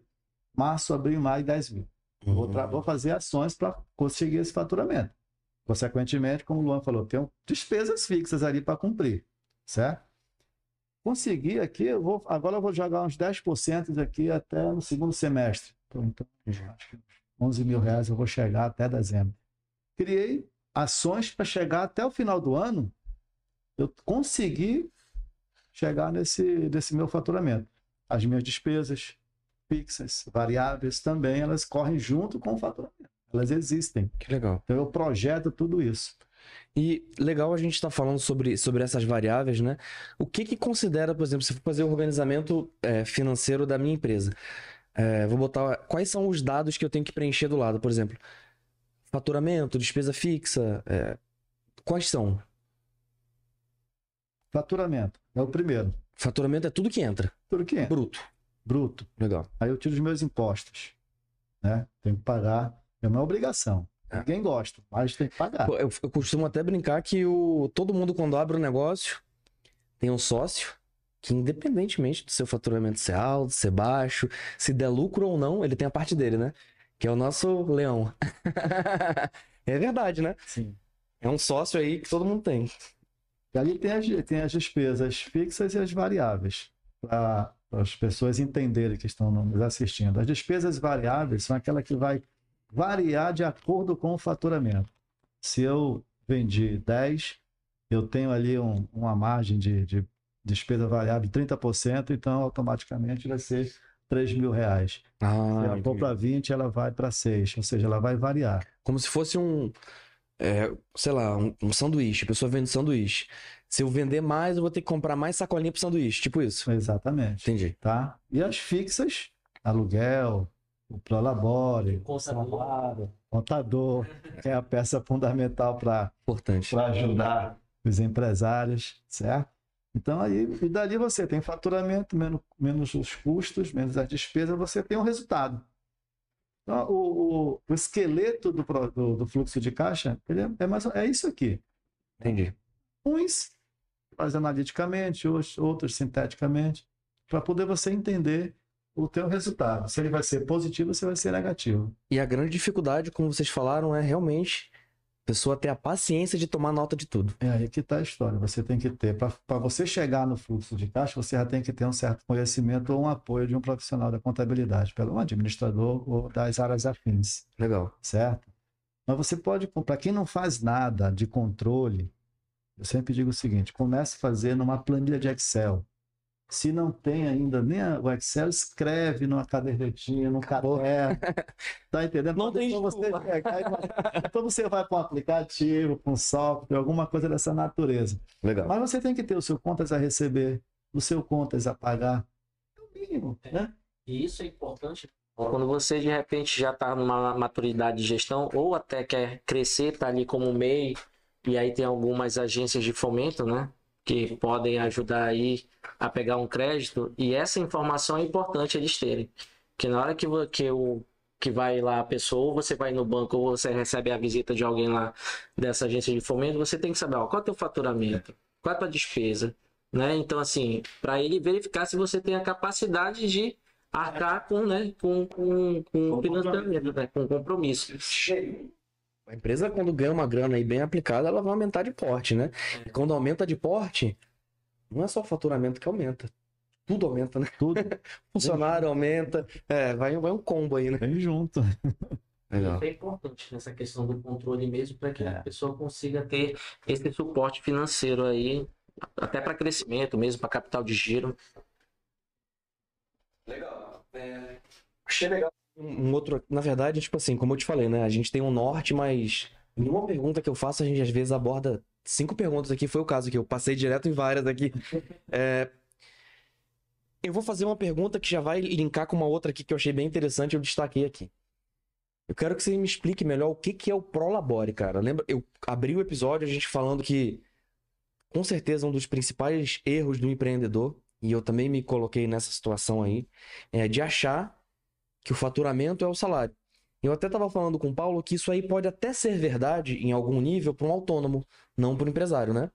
março, abril, maio, 10 mil. Vou, tra- vou fazer ações para conseguir esse faturamento. Consequentemente, como o Luan falou, tem despesas fixas ali para cumprir, certo? Consegui aqui, eu vou, agora eu vou jogar uns 10% aqui até no segundo semestre. Então, então, acho que 11 mil reais eu vou chegar até dezembro. Criei ações para chegar até o final do ano, eu consegui chegar nesse, nesse meu faturamento. As minhas despesas fixas, variáveis também, elas correm junto com o faturamento. Elas existem. Que legal. Então eu projeto tudo isso. E legal a gente estar falando sobre, sobre essas variáveis, né? O que que considera, por exemplo, se eu for fazer o organizamento é, financeiro da minha empresa, é, vou botar quais são os dados que eu tenho que preencher do lado, por exemplo, faturamento, despesa fixa, é, quais são? Faturamento é o primeiro. Faturamento é tudo que entra, Tudo que é bruto. bruto. Legal. Aí eu tiro os meus impostos. Né? Tenho que pagar. É uma obrigação. É. Ninguém gosta, mas tem que pagar. Eu, eu costumo até brincar que o, todo mundo, quando abre um negócio, tem um sócio que, independentemente do seu faturamento ser alto, ser baixo, se der lucro ou não, ele tem a parte dele, né? Que é o nosso leão. é verdade, né? Sim. É um sócio aí que todo mundo tem. E ali tem as, tem as despesas fixas e as variáveis. Para as pessoas entenderem que estão nos assistindo. As despesas variáveis são aquelas que vai variar de acordo com o faturamento. Se eu vendi 10, eu tenho ali um- uma margem de, de despesa variável de 30%, então automaticamente vai ser 3 mil reais. Se Ah, ela for para 20, ela vai para 6, ou seja, ela vai variar. como se fosse um, é, sei lá, um, um sanduíche. A pessoa vende sanduíche. Se eu vender mais, eu vou ter que comprar mais sacolinha pro sanduíche. Tipo isso. Exatamente. Entendi. Tá? E as fixas, aluguel, o Prolabore, Contador. salário, contador, que é a peça fundamental para Importante. ajudar os empresários, certo? Então aí, e dali você tem faturamento, menos, menos os custos, menos as despesas, você tem um resultado. Então, o, o, o esqueleto do, do, do fluxo de caixa ele é, é, mais, é isso aqui. Entendi. Uns faz analiticamente, outros, outros sinteticamente, para poder você entender o teu resultado. Se ele vai ser positivo ou se vai ser negativo. E a grande dificuldade, como vocês falaram, é realmente pessoa ter a paciência de tomar nota de tudo. É aí que está a história. Você tem que ter, para você chegar no fluxo de caixa, você já tem que ter um certo conhecimento ou um apoio de um profissional da contabilidade, pelo um administrador ou das áreas afins, Legal. certo? Mas você pode, para quem não faz nada de controle, eu sempre digo o seguinte: comece a fazer numa planilha de Excel. Se não tem ainda nem a- o Excel, escreve numa cadernetinha, num caderno. Tá entendendo? Não tem Depois você Então você vai para um aplicativo, para um software, alguma coisa dessa natureza. Legal. Mas você tem que ter o seu contas a receber, o seu contas a pagar. É o mínimo, né? E isso é importante. Quando você de repente já está numa maturidade de gestão ou até quer crescer, está ali como MEI, e aí tem algumas agências de fomento, né? Que podem ajudar aí a pegar um crédito. E essa informação é importante eles terem. Que na hora que, que, o, que vai lá a pessoa, ou você vai no banco, ou você recebe a visita de alguém lá dessa agência de fomento, você tem que saber ó, qual é o teu faturamento, qual é a tua despesa. Né? Então, assim, para ele verificar se você tem a capacidade de arcar com, né, com, com, com Com né, com compromisso. A empresa, quando ganha uma grana aí bem aplicada, ela vai aumentar de porte, né? E quando aumenta de porte, não é só o faturamento que aumenta. Tudo aumenta, né? Tudo Funcionário aumenta. É, vai, vai um combo aí, né? vem junto. Legal. Isso é importante nessa questão do controle mesmo, para que É. a pessoa consiga ter esse suporte financeiro aí, até para crescimento mesmo, para capital de giro. Legal. É, achei legal. Um outro, na verdade, tipo assim, como eu te falei, né? A gente tem um norte, mas em uma pergunta que eu faço, a gente às vezes aborda cinco perguntas aqui. Foi o caso que eu passei direto em várias aqui. É, Eu vou fazer uma pergunta que já vai linkar com uma outra aqui que eu achei bem interessante, eu destaquei aqui. Eu quero que você me explique melhor o que que é o Prolabore, cara. Lembra, eu abri o episódio a gente falando que com certeza um dos principais erros do empreendedor, e eu também me coloquei nessa situação aí, é de achar que o faturamento é o salário. Eu até estava falando com o Paulo que isso aí pode até ser verdade em algum nível para um autônomo, não para um empresário, né?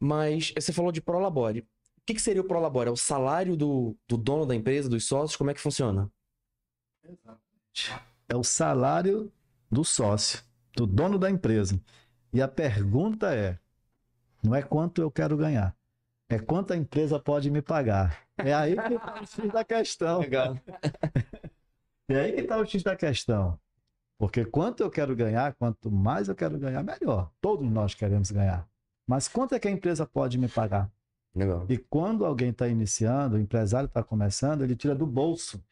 Mas você falou de Prolabore. O que, que seria o Prolabore? É o salário do, do dono da empresa, dos sócios? Como é que funciona? É o salário do sócio, do dono da empresa. E a pergunta é: não é quanto eu quero ganhar, é quanto a empresa pode me pagar. É aí que está o X da questão. Legal. É aí que está o X da questão. Porque quanto eu quero ganhar, quanto mais eu quero ganhar, melhor. Todos nós queremos ganhar. Mas quanto é que a empresa pode me pagar? Legal. E quando alguém está iniciando, o empresário está começando, ele tira do bolso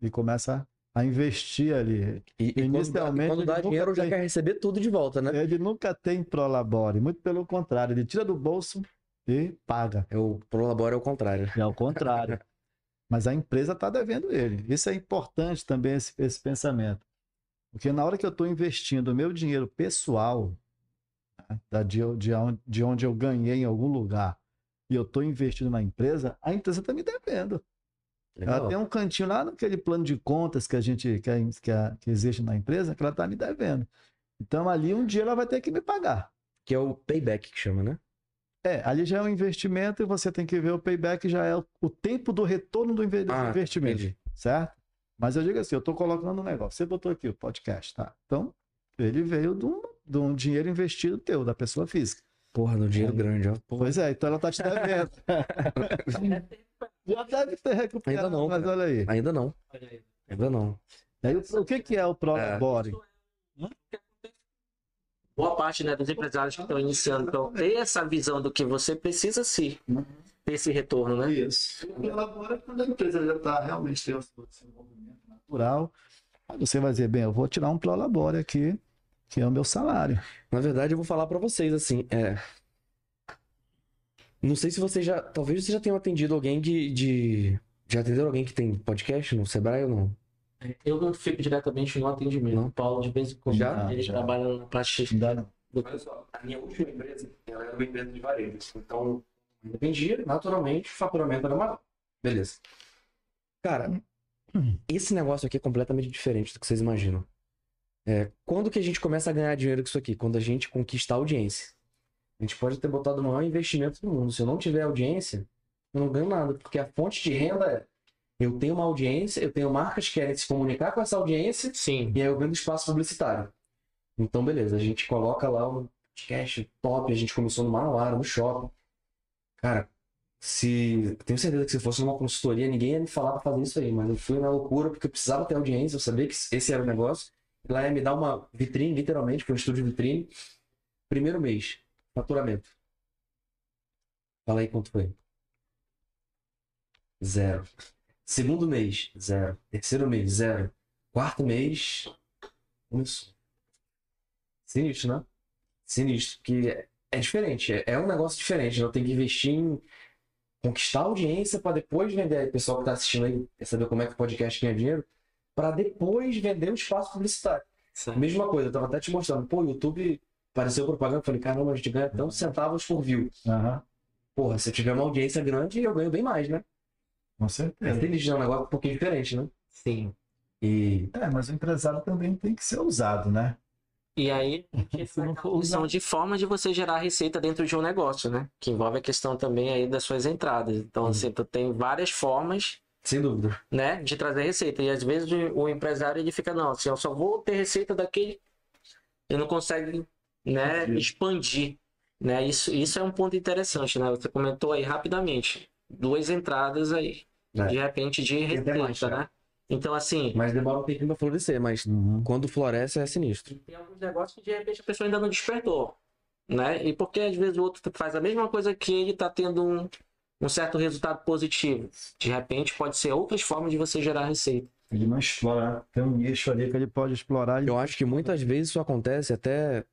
e começa a investir ali. E, e quando dá, Inicialmente, quando dá dinheiro, já tem- quer receber tudo de volta, né? Ele nunca tem prolabore, muito pelo contrário, ele tira do bolso e paga. É o Prolabore é o contrário. É ao contrário. Mas a empresa está devendo ele. Isso é importante também, esse, esse pensamento. Porque na hora que eu estou investindo o meu dinheiro pessoal, né, da, de, de, onde, de onde eu ganhei em algum lugar, e eu estou investindo na empresa, a empresa está me devendo. Ela Legal. tem um cantinho lá naquele plano de contas que a gente que, a- que, a- que existe na empresa, que ela está me devendo. Então ali um dia ela vai ter que me pagar. Que é o payback que chama, né? É, ali já é um investimento e você tem que ver o payback, já é o, tempo do retorno do Ah, investimento, entendi. certo? Mas eu digo assim, eu estou colocando um negócio. Você botou aqui o podcast, tá? Então, ele veio de um, de um dinheiro investido teu, da pessoa física. Porra, no dinheiro Aí. grande, ó. Porra. Pois é, então ela tá te devendo. Já deve ter recuperado, Ainda não, mas cara. olha aí. Ainda não. Ainda não. Aí, o, o que, que é o Prolabore? Boa parte né, dos empresários que estão iniciando, então ter essa visão do que você precisa sim ter esse retorno, né? Isso. É quando a empresa já está realmente tem o seu desenvolvimento natural. Aí você vai dizer, bem, eu vou tirar um Prolabore aqui, que é o meu salário. Na verdade, eu vou falar pra vocês assim, é. Não sei se vocês já. Talvez vocês já tenham atendido alguém de. de... Já atenderam alguém que tem podcast no Sebrae ou não? Eu não fico diretamente no atendimento. Não? O Paulo, de vez em quando, Já? ele Já. trabalha na parte Ainda não. Olha só, a minha última empresa, ela era uma empresa de varejo. Então, Eu vendia, naturalmente, o faturamento era maior. Beleza. Cara, esse negócio aqui é completamente diferente do que vocês imaginam. É, quando que a gente começa a ganhar dinheiro com isso aqui? Quando a gente conquista a audiência. A gente pode ter botado o maior investimento do mundo. Se eu não tiver audiência, eu não ganho nada. Porque a fonte de renda é: eu tenho uma audiência, eu tenho marcas que querem se comunicar com essa audiência, Sim. e aí eu vendo espaço publicitário. Então, beleza, a gente coloca lá um podcast top, a gente começou no Manauara, no shopping. Cara, se. Tenho certeza que se fosse numa consultoria, ninguém ia me falar pra fazer isso aí, mas eu fui na loucura porque eu precisava ter audiência, eu sabia que esse era o negócio. Lá ia me dar uma vitrine, literalmente, foi um estúdio vitrine. Primeiro mês, faturamento. Fala aí quanto foi. Zero. Segundo mês, zero. Terceiro mês, zero. Quarto mês, começou. Sinistro, né? Sinistro, que é diferente, é- é um negócio diferente. Eu tenho que investir em conquistar a audiência para depois vender. O pessoal que está assistindo aí quer saber como é que o podcast ganha dinheiro, para depois vender o espaço publicitário. Certo. Mesma coisa, eu tava até te mostrando. Pô, o YouTube apareceu propaganda, eu falei, caramba, a gente ganha tantos centavos por view. Aham, Porra, se eu tiver uma audiência grande, eu ganho bem mais, né? Com É certeza. sinistro, é um negócio um pouquinho diferente, né? Sim. E É, mas o empresário também tem que ser usado, né? E aí, Se não for são usado. de forma de você gerar receita dentro de um negócio, né? Que envolve a questão também aí das suas entradas. Então, assim, tu tem várias formas, sem dúvida. né, de trazer receita. E às vezes o o empresário ele fica, não, assim, eu só vou ter receita daquele. Ele não consegue, né, Entendi. expandir. Né? Isso, isso é um ponto interessante, né? Você comentou aí rapidamente. Duas entradas aí, É. de repente, de receita, cara. né? Então, assim, Mas demora um tempinho pra florescer, mas Uhum. quando floresce é sinistro. tem alguns negócios que de repente a pessoa ainda não despertou, né? E porque às vezes o outro faz a mesma coisa que ele tá tendo um, um certo resultado positivo. De repente pode ser outras formas de você gerar receita. Ele não explora. Tem um nicho ali que ele pode explorar. e- Eu acho que muitas vezes isso acontece, até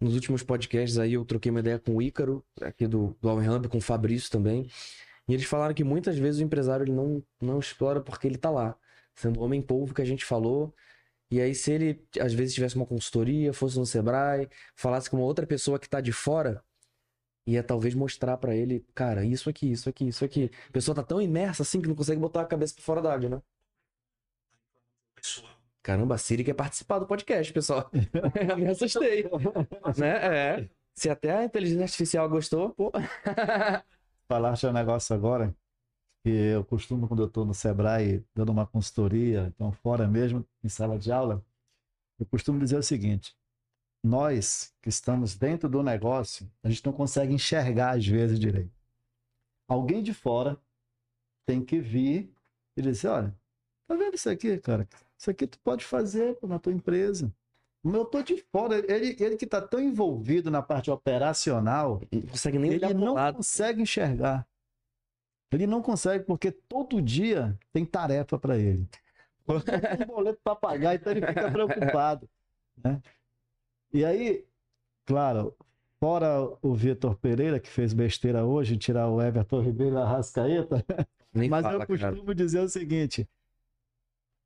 nos últimos podcasts aí eu troquei uma ideia com o Ícaro, aqui do, do Allen Hub, com o Fabrício também. E eles falaram que muitas vezes o empresário ele não, não explora porque ele tá lá, sendo o homem polvo que a gente falou. E aí, se ele às vezes tivesse uma consultoria, fosse no Sebrae, falasse com uma outra pessoa que tá de fora, ia talvez mostrar pra ele, cara, isso aqui, isso aqui, isso aqui. A pessoa tá tão imersa assim que não consegue botar a cabeça pra fora d'água, né? Caramba, a Siri quer participar do podcast, pessoal. Me assustei. né? É. Se até a inteligência artificial gostou, pô. Falaste um negócio agora que eu costumo, quando eu estou no Sebrae, dando uma consultoria, então fora mesmo, em sala de aula, eu costumo dizer o seguinte: nós que estamos dentro do negócio, a gente não consegue enxergar às vezes direito. Alguém de fora tem que vir e dizer: olha, tá vendo isso aqui, cara? Isso aqui tu pode fazer na tua empresa. Mas eu tô de fora. Ele, ele que está tão envolvido na parte operacional, Não consegue nem ele não lado. consegue enxergar. Ele não consegue porque todo dia tem tarefa para ele. Tem um boleto para pagar, então ele fica preocupado. né? E aí, claro, fora o Vitor Pereira, que fez besteira hoje, tirar o Everton Ribeiro da Rascaeta, Nem mas fala, eu cara. costumo dizer o seguinte: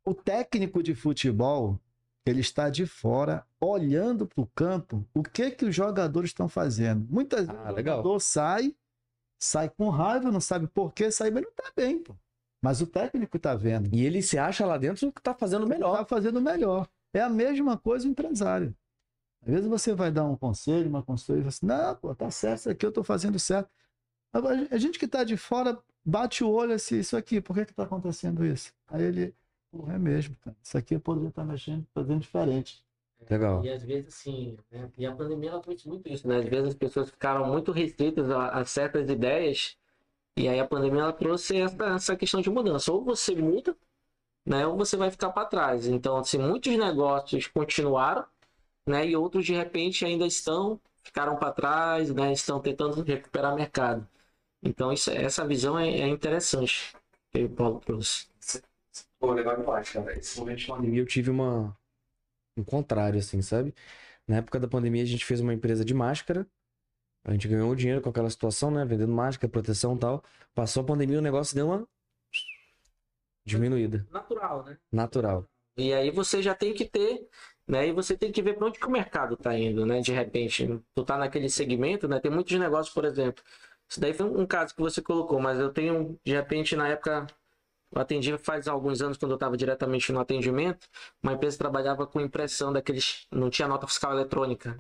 o técnico de futebol ele está de fora olhando para o campo o que que os jogadores estão fazendo. Muitas vezes Ah, o legal. jogador sai, sai com raiva, não sabe por que sai, mas não está bem, pô. Mas o técnico está vendo. E ele se acha lá dentro que tá fazendo melhor. Está fazendo melhor. É a mesma coisa o empresário. Às vezes você vai dar um conselho, uma consultoria, e você não, pô, tá certo, isso aqui eu estou fazendo certo. Agora, a gente que está de fora bate o olho assim, isso aqui, por que está acontecendo isso? Aí ele, porra, é mesmo, cara. Isso aqui eu poderia estar mexendo, fazendo diferente. Legal. E às vezes, assim, né? e a pandemia ela trouxe muito isso, né? Às vezes as pessoas ficaram muito restritas a, a certas ideias, e aí a pandemia ela trouxe essa, essa questão de mudança. Ou você muda, né? Ou você vai ficar para trás. Então, assim, muitos negócios continuaram, né? E outros, de repente, ainda estão, ficaram para trás, né? Estão tentando recuperar mercado. Então, isso, essa visão é, é interessante que o Paulo trouxe. Pô, legal demais, cara. Esse momento de pandemia. eu tive uma um contrário assim, sabe? Na época da pandemia a gente fez uma empresa de máscara. A gente ganhou dinheiro com aquela situação, né, vendendo máscara, proteção e tal. Passou a pandemia, o negócio deu uma diminuída, Natural, né? natural. E aí você já tem que ter, né? E você tem que ver para onde que o mercado está indo, né? De repente, tu tá naquele segmento, né? Tem muitos negócios, por exemplo. Isso daí foi um caso que você colocou, mas eu tenho, de repente, na época, eu atendi faz alguns anos, quando eu estava diretamente no atendimento, uma empresa trabalhava com impressão daqueles. Não tinha nota fiscal eletrônica.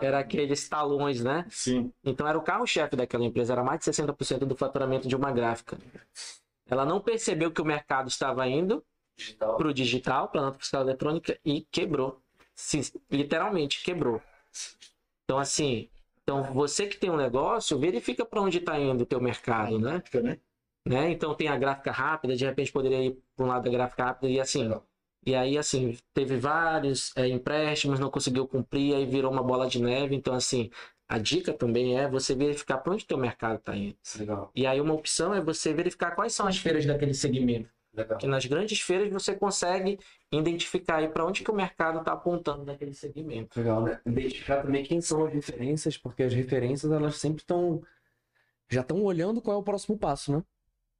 Era aqueles talões, né? Sim. Então era o carro-chefe daquela empresa, era mais de 60% do faturamento de uma gráfica. Ela não percebeu que o mercado estava indo para o digital, para a nota fiscal eletrônica, e quebrou. se, literalmente quebrou. Então, assim, então você que tem um negócio, verifica para onde está indo o teu mercado, né? né? Então tem a gráfica rápida, de repente poderia ir para um lado da gráfica rápida e assim. E aí, assim, teve vários é, empréstimos, não conseguiu cumprir, aí virou uma bola de neve. Então, assim, a dica também é você verificar para onde o teu mercado está indo. Legal. E aí uma opção é você verificar quais são as feiras daquele segmento. Legal. Porque nas grandes feiras você consegue identificar aí para onde que o mercado está apontando naquele segmento. Legal, né? Identificar também quem são as referências, porque as referências elas sempre estão já estão olhando qual é o próximo passo, né?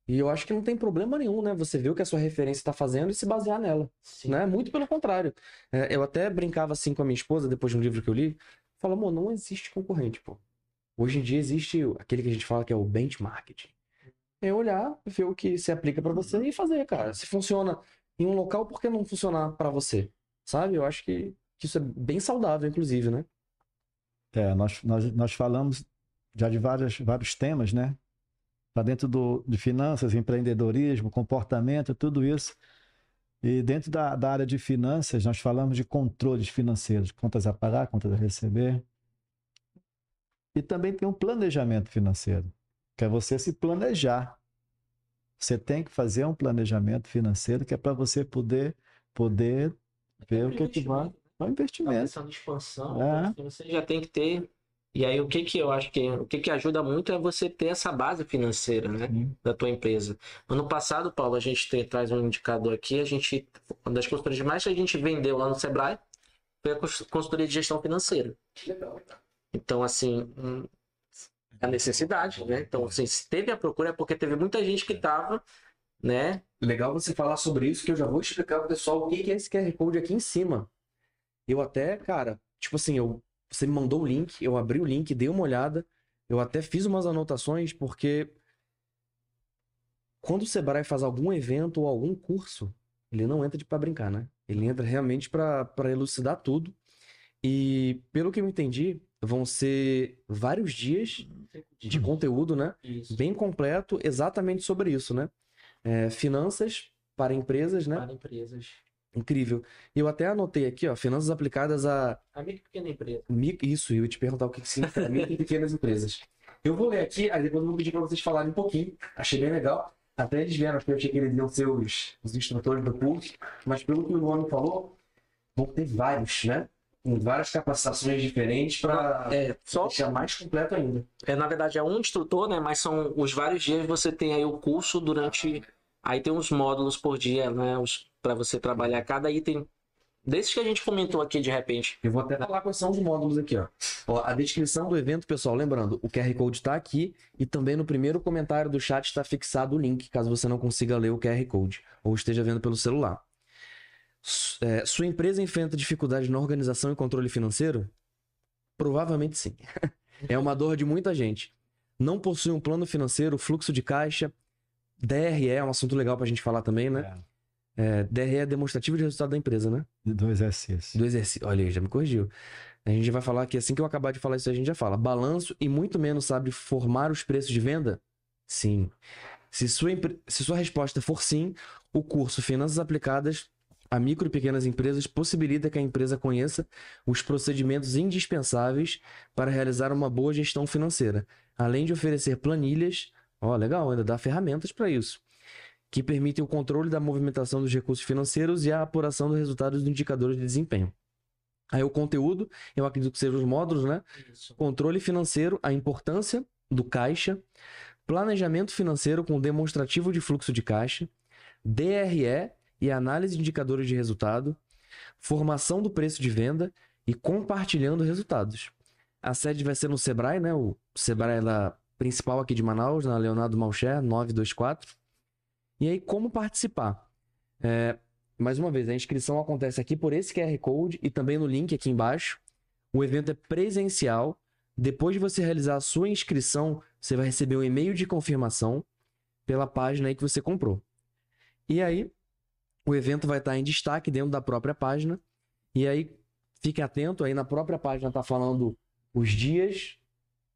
E eu acho que não tem problema nenhum, né? Você ver o que a sua referência está fazendo e se basear nela, Sim. né? Muito pelo contrário. É, eu até brincava assim com a minha esposa depois de um livro que eu li, fala, amor, não existe concorrente, pô. Hoje em dia existe aquele que a gente fala que é o benchmarking. É olhar, ver o que se aplica para você e fazer, cara. Se funciona em um local, por que não funcionar para você? Sabe? Eu acho que, que isso é bem saudável, inclusive, né? É, nós, nós, nós falamos já de vários, vários temas, né? Para dentro do, de finanças, empreendedorismo, comportamento, tudo isso. E dentro da, da área de finanças, nós falamos de controles financeiros, contas a pagar, contas a receber. E também tem um planejamento financeiro, que é você se planejar. Você tem que fazer um planejamento financeiro que é para você poder, poder ver o que, que vai. É um Tá investimento. em expansão, É. você já tem que ter. E aí o que que eu acho que o que que ajuda muito é você ter essa base financeira, né, Sim. da tua empresa. Ano passado, Paulo, a gente tem- traz um indicador aqui, a gente uma das consultorias mais que a gente vendeu lá no Sebrae foi a cons- consultoria de gestão financeira. Legal. Então, assim, hum, a necessidade, né? Então, assim, se teve a procura é porque teve muita gente que tava, né? Legal você falar sobre isso, que eu já vou explicar pro pessoal o O que que é esse QR Code aqui em cima? Eu até, cara, tipo assim, eu, você me mandou o link, eu abri o link, dei uma olhada, eu até fiz umas anotações, porque quando o Sebrae faz algum evento ou algum curso, ele não entra para brincar, né? Ele entra realmente para elucidar tudo. E pelo que eu entendi, vão ser vários dias de conteúdo, né? Isso. Bem completo, exatamente sobre isso, né? É, finanças para empresas, né? Para empresas. Incrível. Eu até anotei aqui, ó, finanças aplicadas a A micro e pequena empresa. micro. Isso, eu ia te perguntar o que que significa micro. e pequenas empresas. Eu vou ler aqui, aí depois eu vou pedir para vocês falarem um pouquinho. Achei bem legal. Até eles vieram, porque eu achei que eles iam ser os, os instrutores do curso, mas pelo que o Luano falou, vão ter vários, né? Com várias capacitações diferentes para É, só deixar mais completo ainda. É, na verdade, é um instrutor, né? Mas são os vários dias você tem aí o curso durante. Aí tem uns módulos por dia, né? Para você trabalhar cada item. Desses que a gente comentou aqui de repente. Eu vou até falar quais são os módulos aqui, ó. Ó, a descrição do evento, pessoal, lembrando, o QR Code está aqui e também no primeiro comentário do chat está fixado o link, caso você não consiga ler o QR Code ou esteja vendo pelo celular. É, sua empresa enfrenta dificuldades na organização e controle financeiro? Provavelmente sim. é uma dor de muita gente. Não possui um plano financeiro, fluxo de caixa. DRE é um assunto legal para a gente falar também, né? É, DRE é demonstrativo de resultado da empresa, né? De dois exercícios. do exercício. Olha já me corrigiu. A gente vai falar que assim que eu acabar de falar isso, a gente já fala. Balanço e muito menos sabe formar os preços de venda? Sim. Se sua, empre- se sua resposta for sim, o curso Finanças Aplicadas a Micro e Pequenas Empresas possibilita que a empresa conheça os procedimentos indispensáveis para realizar uma boa gestão financeira, além de oferecer planilhas, ó, legal, ainda dá ferramentas para isso, que permitem o controle da movimentação dos recursos financeiros e a apuração dos resultados dos indicadores de desempenho. Aí o conteúdo, eu acredito que sejam os módulos, né? Isso. Controle financeiro, a importância do caixa, planejamento financeiro com demonstrativo de fluxo de caixa, DRE e análise de indicadores de resultado, formação do preço de venda e compartilhando resultados. A sede vai ser no Sebrae, né? O Sebrae é da principal aqui de Manaus, na Leonardo Malcher, 924. E aí, como participar? É, mais uma vez, a inscrição acontece aqui por esse QR Code e também no link aqui embaixo. O evento é presencial. Depois de você realizar a sua inscrição, você vai receber um e-mail de confirmação pela página aí que você comprou. E aí, o evento vai estar em destaque dentro da própria página. E aí, fique atento, aí na própria página está falando os dias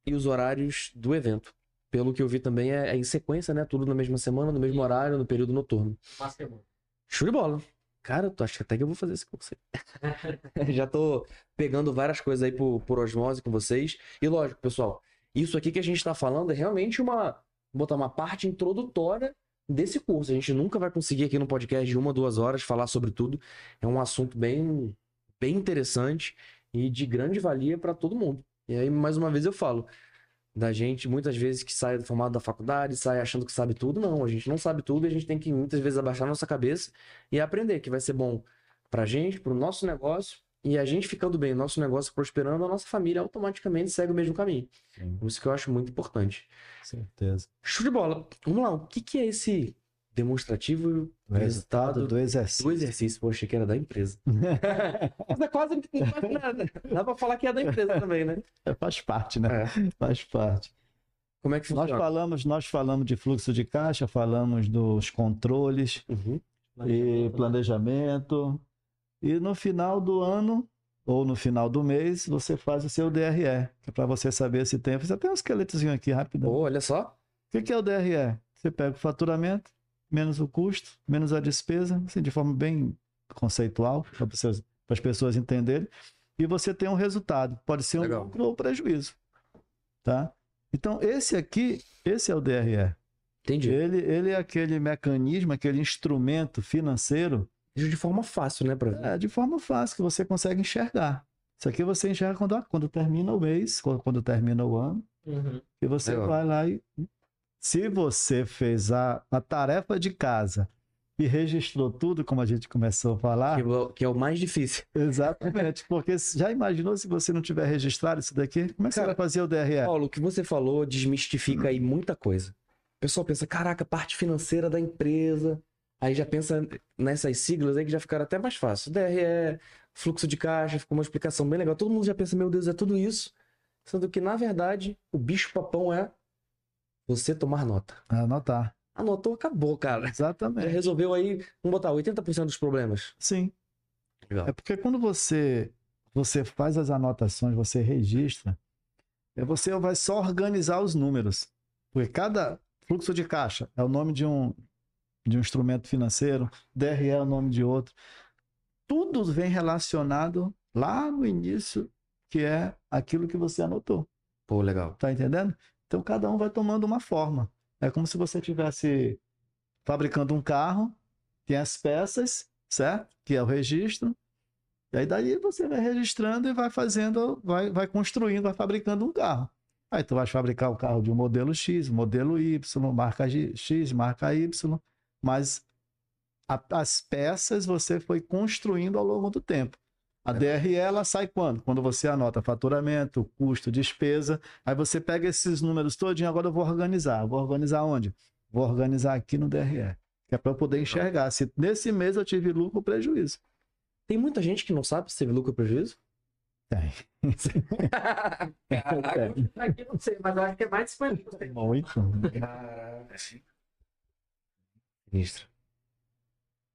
e os horários do evento. Pelo que eu vi também é, é em sequência, né? Tudo na mesma semana, no mesmo horário, no período noturno. Uma semana. Show de bola. Cara, eu acho que até que eu vou fazer esse curso aí. Já tô pegando várias coisas aí por, por osmose com vocês. E lógico, pessoal, isso aqui que a gente tá falando é realmente uma. Botar uma parte introdutória desse curso. A gente nunca vai conseguir aqui no podcast de uma, duas horas falar sobre tudo. É um assunto bem, bem interessante e de grande valia para todo mundo. E aí, mais uma vez, eu falo da gente, muitas vezes, que sai formado da faculdade, sai achando que sabe tudo. Não, a gente não sabe tudo e a gente tem que, muitas vezes, abaixar nossa cabeça e aprender, que vai ser bom pra gente, pro nosso negócio. E a gente ficando bem, nosso negócio prosperando, a nossa família automaticamente segue o mesmo caminho. Sim. Isso que eu acho muito importante. Certeza. Show de bola. Vamos lá, o que, que é esse demonstrativo O resultado do exercício. do exercício? Achei que era da empresa. Mas é quase, quase nada. Dá pra falar que é da empresa também, né? Faz parte, né? É. Faz parte. Como é que Nós funciona? falamos, nós falamos de fluxo de caixa, falamos dos controles Uhum. e planejamento. E no final do ano ou no final do mês, você faz o seu DRE, é para você saber esse tempo. Você tem um esqueletozinho aqui rapidão. Pô, olha só. O que que é o DRE? Você pega o faturamento, menos o custo, menos a despesa, assim, de forma bem conceitual, para as pessoas entenderem, e você tem um resultado. Pode ser um Legal. lucro ou prejuízo. Tá? Então, esse aqui, esse é o DRE. Entendi. Ele, ele é aquele mecanismo, aquele instrumento financeiro, de forma fácil, né? Pra... é, de forma fácil, que você consegue enxergar. Isso aqui você enxerga quando, quando termina o mês, quando, quando termina o ano, Uhum. e você Legal. vai lá e. Se você fez a, a tarefa de casa e registrou tudo, como a gente começou a falar, Que, é o- que é o mais difícil. exatamente, porque já imaginou se você não tiver registrado isso daqui? Como é que você Cara, vai fazer o DRE? Paulo, o que você falou desmistifica aí muita coisa. O pessoal pensa, caraca, parte financeira da empresa. Aí já pensa nessas siglas aí que já ficaram até mais fácil. DRE, fluxo de caixa, ficou uma explicação bem legal. Todo mundo já pensa, meu Deus, é tudo isso. Sendo que, na verdade, o bicho papão é você tomar nota. Anotar. Anotou, acabou, cara. Já Exatamente. resolveu aí, vamos botar 80% dos problemas. Sim. Legal. É porque quando você você faz as anotações, você registra, é você vai só organizar os números. Porque cada fluxo de caixa é o nome de um de um instrumento financeiro, DRE é o nome de outro. Tudo vem relacionado lá no início, que é aquilo que você anotou. Pô, legal. Tá entendendo? Então cada um vai tomando uma forma. É como se você estivesse fabricando um carro, tem as peças, certo? Que é o registro. E aí daí você vai registrando e vai fazendo, vai, vai construindo, vai fabricando um carro. Aí tu vai fabricar o carro de um modelo X, modelo Y, marca X, marca Y, mas a- as peças você foi construindo ao longo do tempo. A DRE ela sai quando? Quando você anota faturamento, custo, despesa, Aí você pega esses números todinho, agora eu vou organizar. Vou organizar onde? Vou organizar aqui no DRE. Que é para eu poder enxergar se nesse mês eu tive lucro ou prejuízo. Tem muita gente que não sabe se teve lucro ou prejuízo? Tem. Caraca, aqui não sei, mas eu acho que é mais de 50%. Muito. Caraca. Ministro.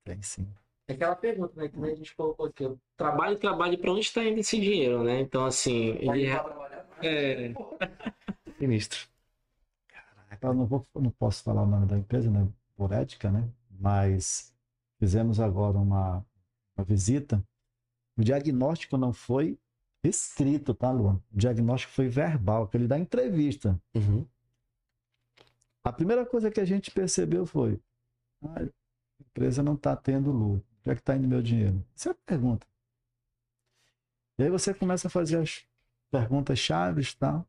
Tem sim. É aquela pergunta, né? Que a gente colocou aqui. Eu trabalho, trabalho, pra onde está indo esse dinheiro, né? Então, assim, ele é. Ministro. Eu não, vou, não posso falar o nome da empresa, né? Por ética, né? Mas fizemos agora uma, uma visita. O diagnóstico não foi escrito, tá, Luan? O diagnóstico foi verbal, aquele da entrevista. Uhum. A primeira coisa que a gente percebeu foi: "Ah, a empresa não está tendo lucro. Onde é que está indo meu dinheiro? Isso é a pergunta. E aí você começa a fazer as perguntas chaves e tal.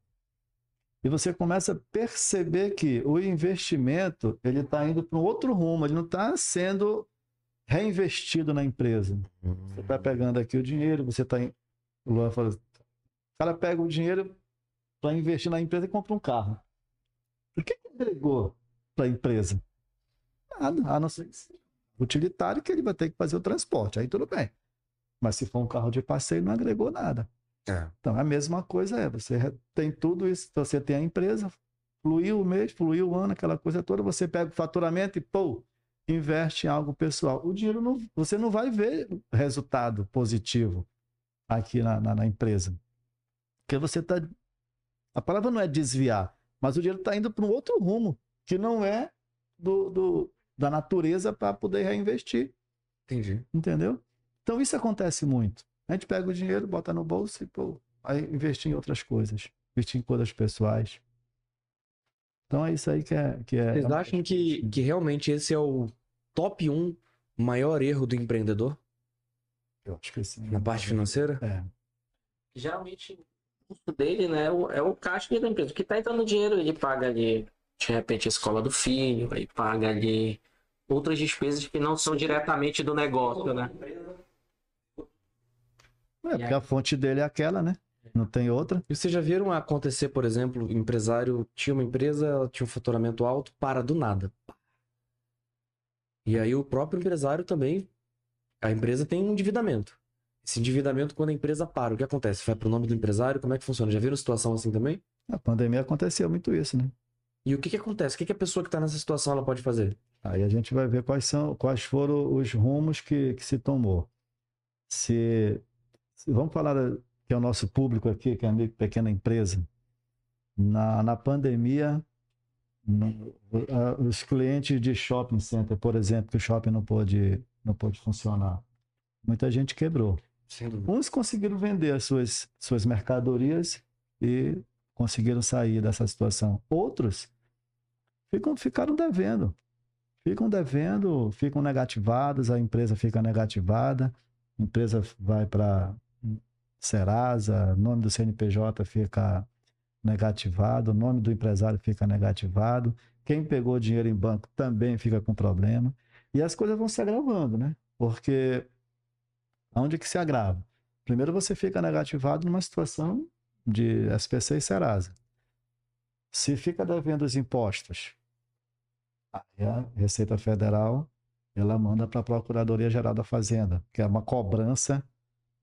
E você começa a perceber que o investimento ele está indo para um outro rumo, ele não está sendo reinvestido na empresa. Você está pegando aqui o dinheiro, você está. O Luan fala: o cara pega o dinheiro para investir na empresa e compra um carro. O que que agregou para a empresa? Nada, a não ser que utilitário que ele vai ter que fazer o transporte. Aí tudo bem. Mas se for um carro de passeio, não agregou nada. É. Então a mesma coisa é, você tem tudo isso, você tem a empresa, fluiu o mês, fluiu o ano, aquela coisa toda, você pega o faturamento e, pô, investe em algo pessoal. O dinheiro não, você não vai ver resultado positivo aqui na, na, na empresa. Porque você está. A palavra não é desviar, mas o dinheiro está indo para um outro rumo, que não é do, do- da natureza para poder reinvestir. Entendi. Entendeu? Então isso acontece muito. A gente pega o dinheiro, bota no bolso e pô, aí investir em outras coisas, investir em coisas pessoais. Então é isso aí que é. Que é Vocês é acham que, que realmente esse é o top 1 maior erro do empreendedor Eu acho que sim. na parte financeira? É. Geralmente, o custo dele, né, é o- é o caixa da empresa. O que tá entrando dinheiro, ele paga ali, de repente, a escola do filho, aí paga ali outras despesas que não são diretamente do negócio, né? É, porque a fonte dele é aquela, né? Não tem outra. E vocês já viram acontecer, por exemplo, o empresário tinha uma empresa, ela tinha um faturamento alto, para do nada. E aí o próprio empresário também, a empresa tem um endividamento. Esse endividamento, quando a empresa para, o que acontece? Vai para o nome do empresário? Como é que funciona? Já viram situação assim também? Na pandemia aconteceu muito isso, né? E o que que acontece? O que que a pessoa que está nessa situação ela pode fazer? Aí a gente vai ver quais são, quais foram os rumos que, que se tomou. Se, vamos falar que é o nosso público aqui, que é a micro- pequena empresa. Na, na pandemia, no- a- os clientes de shopping center, por exemplo, que o shopping não pôde, não pôde funcionar, muita gente quebrou. Uns conseguiram vender as suas, suas mercadorias e conseguiram sair dessa situação. Outros ficam, ficaram devendo. Ficam devendo, ficam negativados, a empresa fica negativada, a empresa vai para Serasa, o nome do CNPJ fica negativado, o nome do empresário fica negativado, quem pegou dinheiro em banco também fica com problema. E as coisas vão se agravando, né? Porque Onde que se agrava? Primeiro você fica negativado numa situação de SPC e Serasa. Se fica devendo os impostos, aí a Receita Federal ela manda para a Procuradoria Geral da Fazenda, que é uma cobrança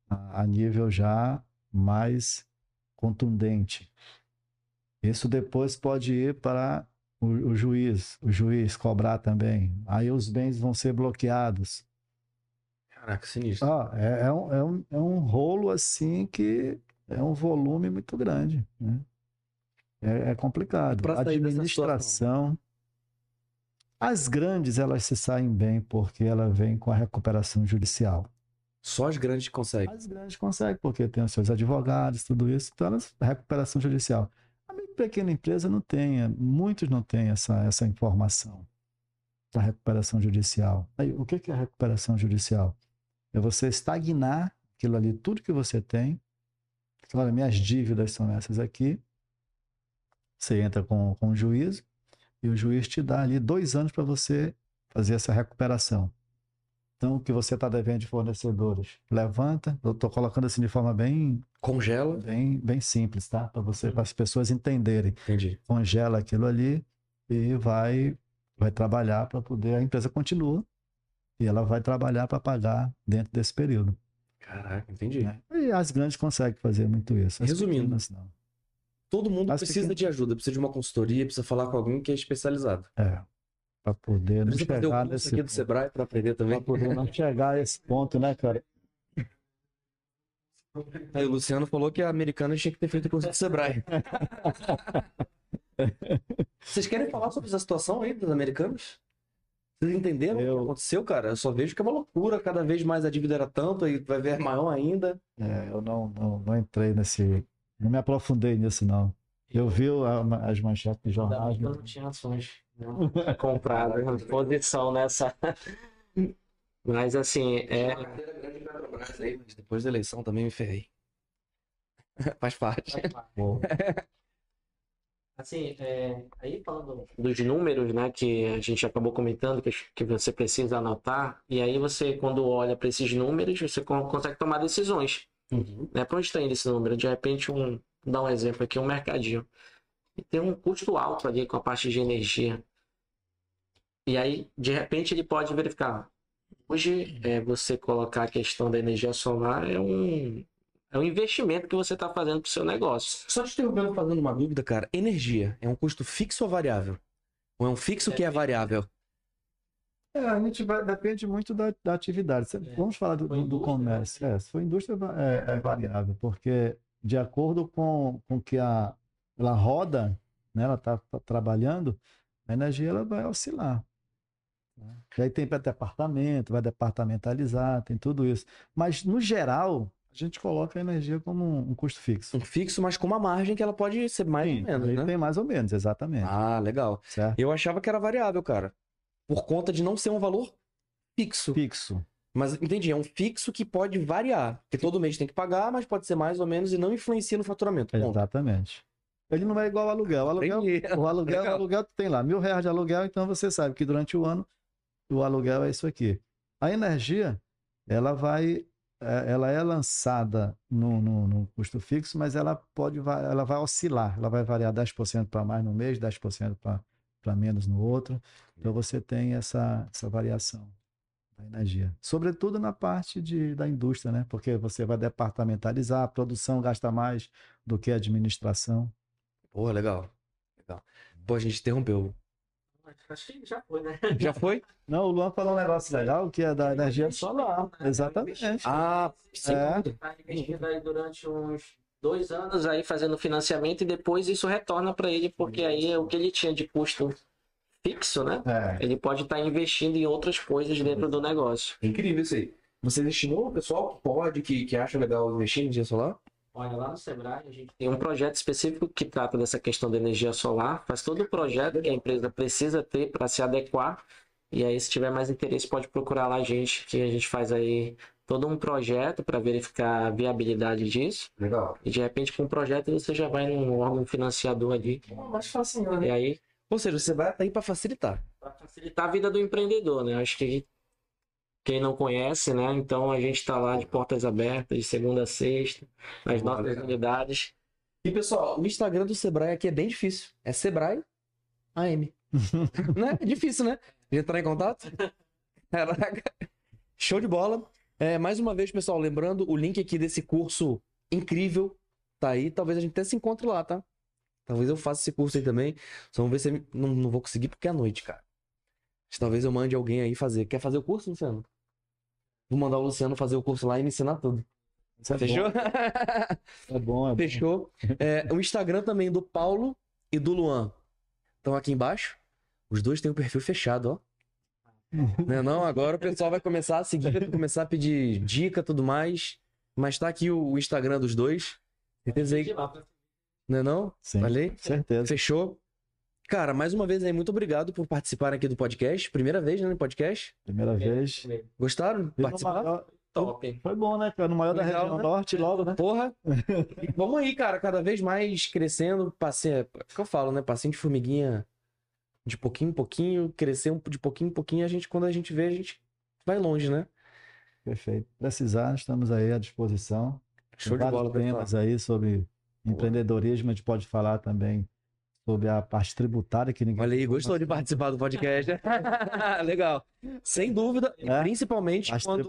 a, nível já mais contundente. Isso depois pode ir para o, o juiz, o juiz cobrar também. Aí os bens vão ser bloqueados. Caraca, sinistro. Ah, é, é um, é, um, é um rolo assim que é um volume muito grande, né? É, é complicado. Administração. As grandes, elas se saem bem porque ela vem com a recuperação judicial. Só as grandes conseguem. As grandes conseguem, porque tem os seus advogados, tudo isso, então elas, recuperação judicial. A minha pequena empresa não tem, muitos não têm essa, essa informação da recuperação judicial. Aí, o que que é recuperação judicial? É você estagnar aquilo ali, tudo que você tem. Olha, minhas dívidas são essas aqui. Você entra com, com o juízo e o juiz te dá ali dois anos para você fazer essa recuperação. Então, o que você está devendo de fornecedores, levanta. Eu estou colocando assim de forma bem, Congela. bem, bem simples, tá? Para você, para as pessoas entenderem. Entendi. Congela aquilo ali e vai, vai trabalhar para poder. A empresa continua e ela vai trabalhar para pagar dentro desse período. Caraca, entendi. né? E as grandes conseguem fazer muito isso. As Resumindo, pequenas, não. Todo mundo As precisa pequenas- de ajuda, precisa de uma consultoria, precisa falar com alguém que é especializado. É. Para poder não Precisa o chegar curso nesse aqui do ponto. Sebrae para aprender também. Para poder não chegar a esse ponto, né, cara? Aí o Luciano falou que a americana tinha que ter feito o curso do Sebrae. Vocês querem falar sobre essa situação aí dos americanos? Vocês entenderam o Eu- que aconteceu, cara? Eu só vejo que é uma loucura. Cada vez mais a dívida era tanto, aí vai ver maior ainda. É, eu não, não, não entrei nesse. Não me aprofundei nisso, não. Eu vi a- as manchetes de jornais. eu não tinha ações né, compradas, posição nessa. Mas assim, é, Depois da eleição também me ferrei. Faz parte. Pô, Assim, é, aí falando dos números, né, que a gente acabou comentando, que, que você precisa anotar, e aí você, quando olha para esses números, você con- consegue tomar decisões. Né? Para onde está indo esse número? De repente, um, vou dar um exemplo aqui, um mercadinho. E tem um custo alto ali com a parte de energia. E aí, de repente, ele pode verificar. Hoje, é, você colocar a questão da energia solar é um, é um investimento que você está fazendo para o seu negócio. Só te interrompendo, fazendo uma dúvida, cara. Energia é um custo fixo ou variável? Ou é um fixo que é variável? É, a gente vai, depende muito da, da atividade. É. Vamos falar do, do- do indústria, comércio. É, se for indústria, é, é variável, porque de acordo com, com que a, ela roda, né, ela está trabalhando, a energia ela vai oscilar. né? E aí tem para departamento, vai departamentalizar, tem tudo isso. Mas, no geral, a gente coloca a energia como um, um custo fixo. Um fixo, mas com uma margem que ela pode ser mais Sim, ou menos, né? tem mais ou menos, exatamente. Ah, legal. Certo? Eu achava que era variável, cara. Por conta de não ser um valor fixo. Fixo. Mas entendi, é um fixo que pode variar. Porque todo mês tem que pagar, mas pode ser mais ou menos e não influencia no faturamento. Ponto. Exatamente. Ele não é igual ao aluguel. O aluguel, o aluguel, o aluguel tu tem lá mil reais de aluguel, então você sabe que durante o ano o aluguel é isso aqui. A energia, ela vai, é, ela é lançada no, no, no custo fixo, mas ela pode, ela vai oscilar, ela vai variar 10% para mais no mês, 10% para menos no outro. Então você tem essa, essa variação da energia. Sobretudo na parte de, da indústria, né? Porque você vai departamentalizar, a produção gasta mais do que a administração. Porra, legal. Legal. Pô, a gente interrompeu. Acho que já foi, né? Já foi? Não, o Luan falou um negócio legal que é da energia solar. Exatamente. Ah, sim. É. Tá investindo aí durante uns dois anos aí fazendo financiamento e depois isso retorna para ele, porque aí é o que ele tinha de custo fixo, né? É. Ele pode estar investindo em outras coisas dentro do negócio. É Incrível isso aí. Você destinou o pessoal que pode, que, que acha legal investir em energia solar? Olha, lá no Sebrae a gente tem um projeto específico que trata dessa questão da energia solar, faz todo o projeto que a empresa precisa ter para se adequar. E aí, se tiver mais interesse, pode procurar lá a gente, que a gente faz aí todo um projeto para verificar a viabilidade disso. Legal. E de repente, com o projeto, você já vai num órgão financiador ali. Mais fácil, E né? aí, Ou seja, você vai aí para facilitar. para facilitar a vida do empreendedor, né? Acho que quem não conhece, né? Então a gente está lá de portas abertas, de segunda a sexta, nas Boa, nossas legal. unidades. E pessoal, o Instagram do Sebrae aqui é bem difícil. É Sebrae AM. né? É difícil, né? De entrar em contato? Caraca. Show de bola. É, mais uma vez, pessoal, lembrando, o link aqui desse curso incrível tá aí. Talvez a gente até se encontre lá, tá? Talvez eu faça esse curso aí também. Só vamos ver se eu não, não vou conseguir porque é à noite, cara. Talvez eu mande alguém aí fazer. Quer fazer o curso, Luciano? Vou mandar o Luciano fazer o curso lá e me ensinar tudo. É Fechou? Bom, é bom, é bom. Fechou. É, o Instagram também do Paulo e do Luan estão aqui embaixo. Os dois têm o perfil fechado, ó. Não, não, agora o pessoal vai começar a seguir, começar a pedir dica e tudo mais. Mas tá aqui o Instagram dos dois. Certeza aí. Não é não? Sim, aí. certeza. Fechou. Cara, mais uma vez aí, muito obrigado por participarem aqui do podcast. Primeira vez, né, no podcast. Primeira vez. Gostaram de participar? maior- Top. Foi bom, né, cara? No maior da Legal, região né? norte, logo, né? Porra! E vamos aí, cara, cada vez mais crescendo, passinho, é o que eu falo, né? Passinho de formiguinha, de pouquinho em pouquinho, crescer de pouquinho em pouquinho, a gente, quando a gente vê, a gente vai longe, né? Perfeito. Precisar, estamos aí à disposição. Show de bola, pessoal. temas aí sobre empreendedorismo, a gente pode falar também sobre a parte tributária que ninguém Olha aí, gostou de participar do podcast? Legal. Sem dúvida, É. principalmente parte quando,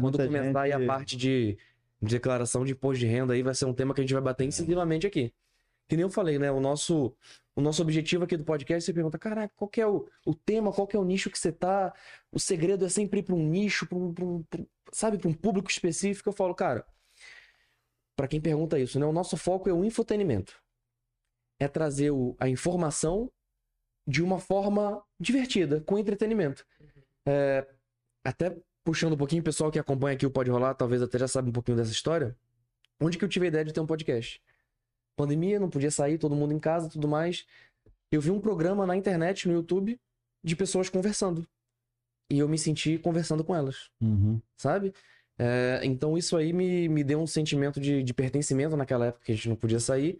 quando começar aí a gente- parte de de declaração de imposto de renda aí, vai ser um tema que a gente vai bater incisivamente aqui. Que nem eu falei, né? O nosso, o nosso objetivo aqui do podcast, você pergunta, caraca, qual que é o, o tema, qual que é o nicho que você tá? O segredo é sempre ir para um nicho, pra um, pra um- pra sabe, para um público específico. Eu falo, cara, para quem pergunta isso, né? O nosso foco é o infotenimento. É trazer o- a informação de uma forma divertida, com entretenimento. É, até puxando um pouquinho, o pessoal que acompanha aqui o Pode Rolar, talvez até já sabe um pouquinho dessa história. Onde que eu tive a ideia de ter um podcast? Pandemia, não podia sair, todo mundo em casa, tudo mais. Eu vi um programa na internet, no YouTube, de pessoas conversando. E eu me senti conversando com elas, Uhum. sabe? É, então isso aí me, me deu um sentimento de, de pertencimento naquela época que a gente não podia sair.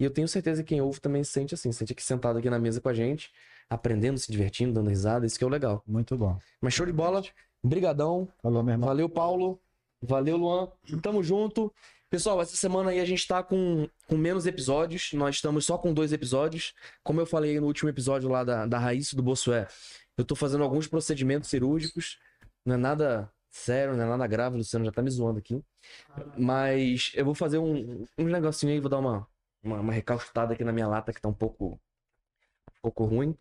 E eu tenho certeza que quem ouve também se sente assim, se sente aqui sentado aqui na mesa com a gente, aprendendo, se divertindo, dando risada, isso que é o legal. Muito bom. Mas show de bola, brigadão, Falou, meu irmão. Valeu, Paulo. Valeu, Luan. Tamo junto. Pessoal, essa semana aí a gente tá com, com menos episódios. Nós estamos só com dois episódios. Como eu falei no último episódio lá da, da Raíssa do Bossué, eu tô fazendo alguns procedimentos cirúrgicos. Não é nada sério, não é nada grave. Luciano já tá me zoando aqui. Mas eu vou fazer um, um negocinho aí, vou dar uma, uma, uma aqui na minha lata que tá um pouco, um pouco ruim.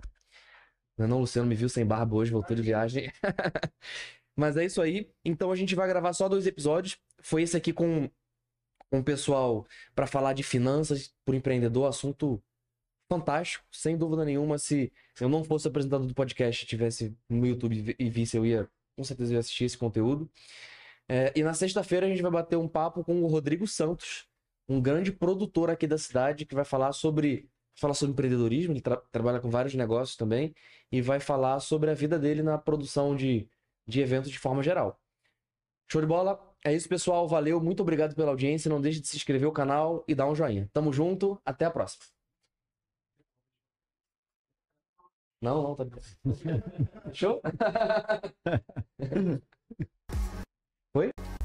Não, é não, Luciano me viu sem barba hoje, voltou de viagem. Mas é isso aí. Então a gente vai gravar só dois episódios. Foi esse aqui com, com o pessoal para falar de finanças pro empreendedor, assunto fantástico, sem dúvida nenhuma. Se eu não fosse apresentador do podcast, tivesse no YouTube e visse, eu ia, com certeza, ia assistir esse conteúdo. É, e na sexta-feira a gente vai bater um papo com o Rodrigo Santos, um grande produtor aqui da cidade, que vai falar sobre falar sobre empreendedorismo, ele tra trabalha com vários negócios também, e vai falar sobre a vida dele na produção de, de eventos de forma geral. Show de bola? É isso, pessoal. Valeu. Muito obrigado pela audiência. Não deixe de se inscrever no canal e dar um joinha. Tamo junto. Até a próxima. Não, não, tá Show? Foi?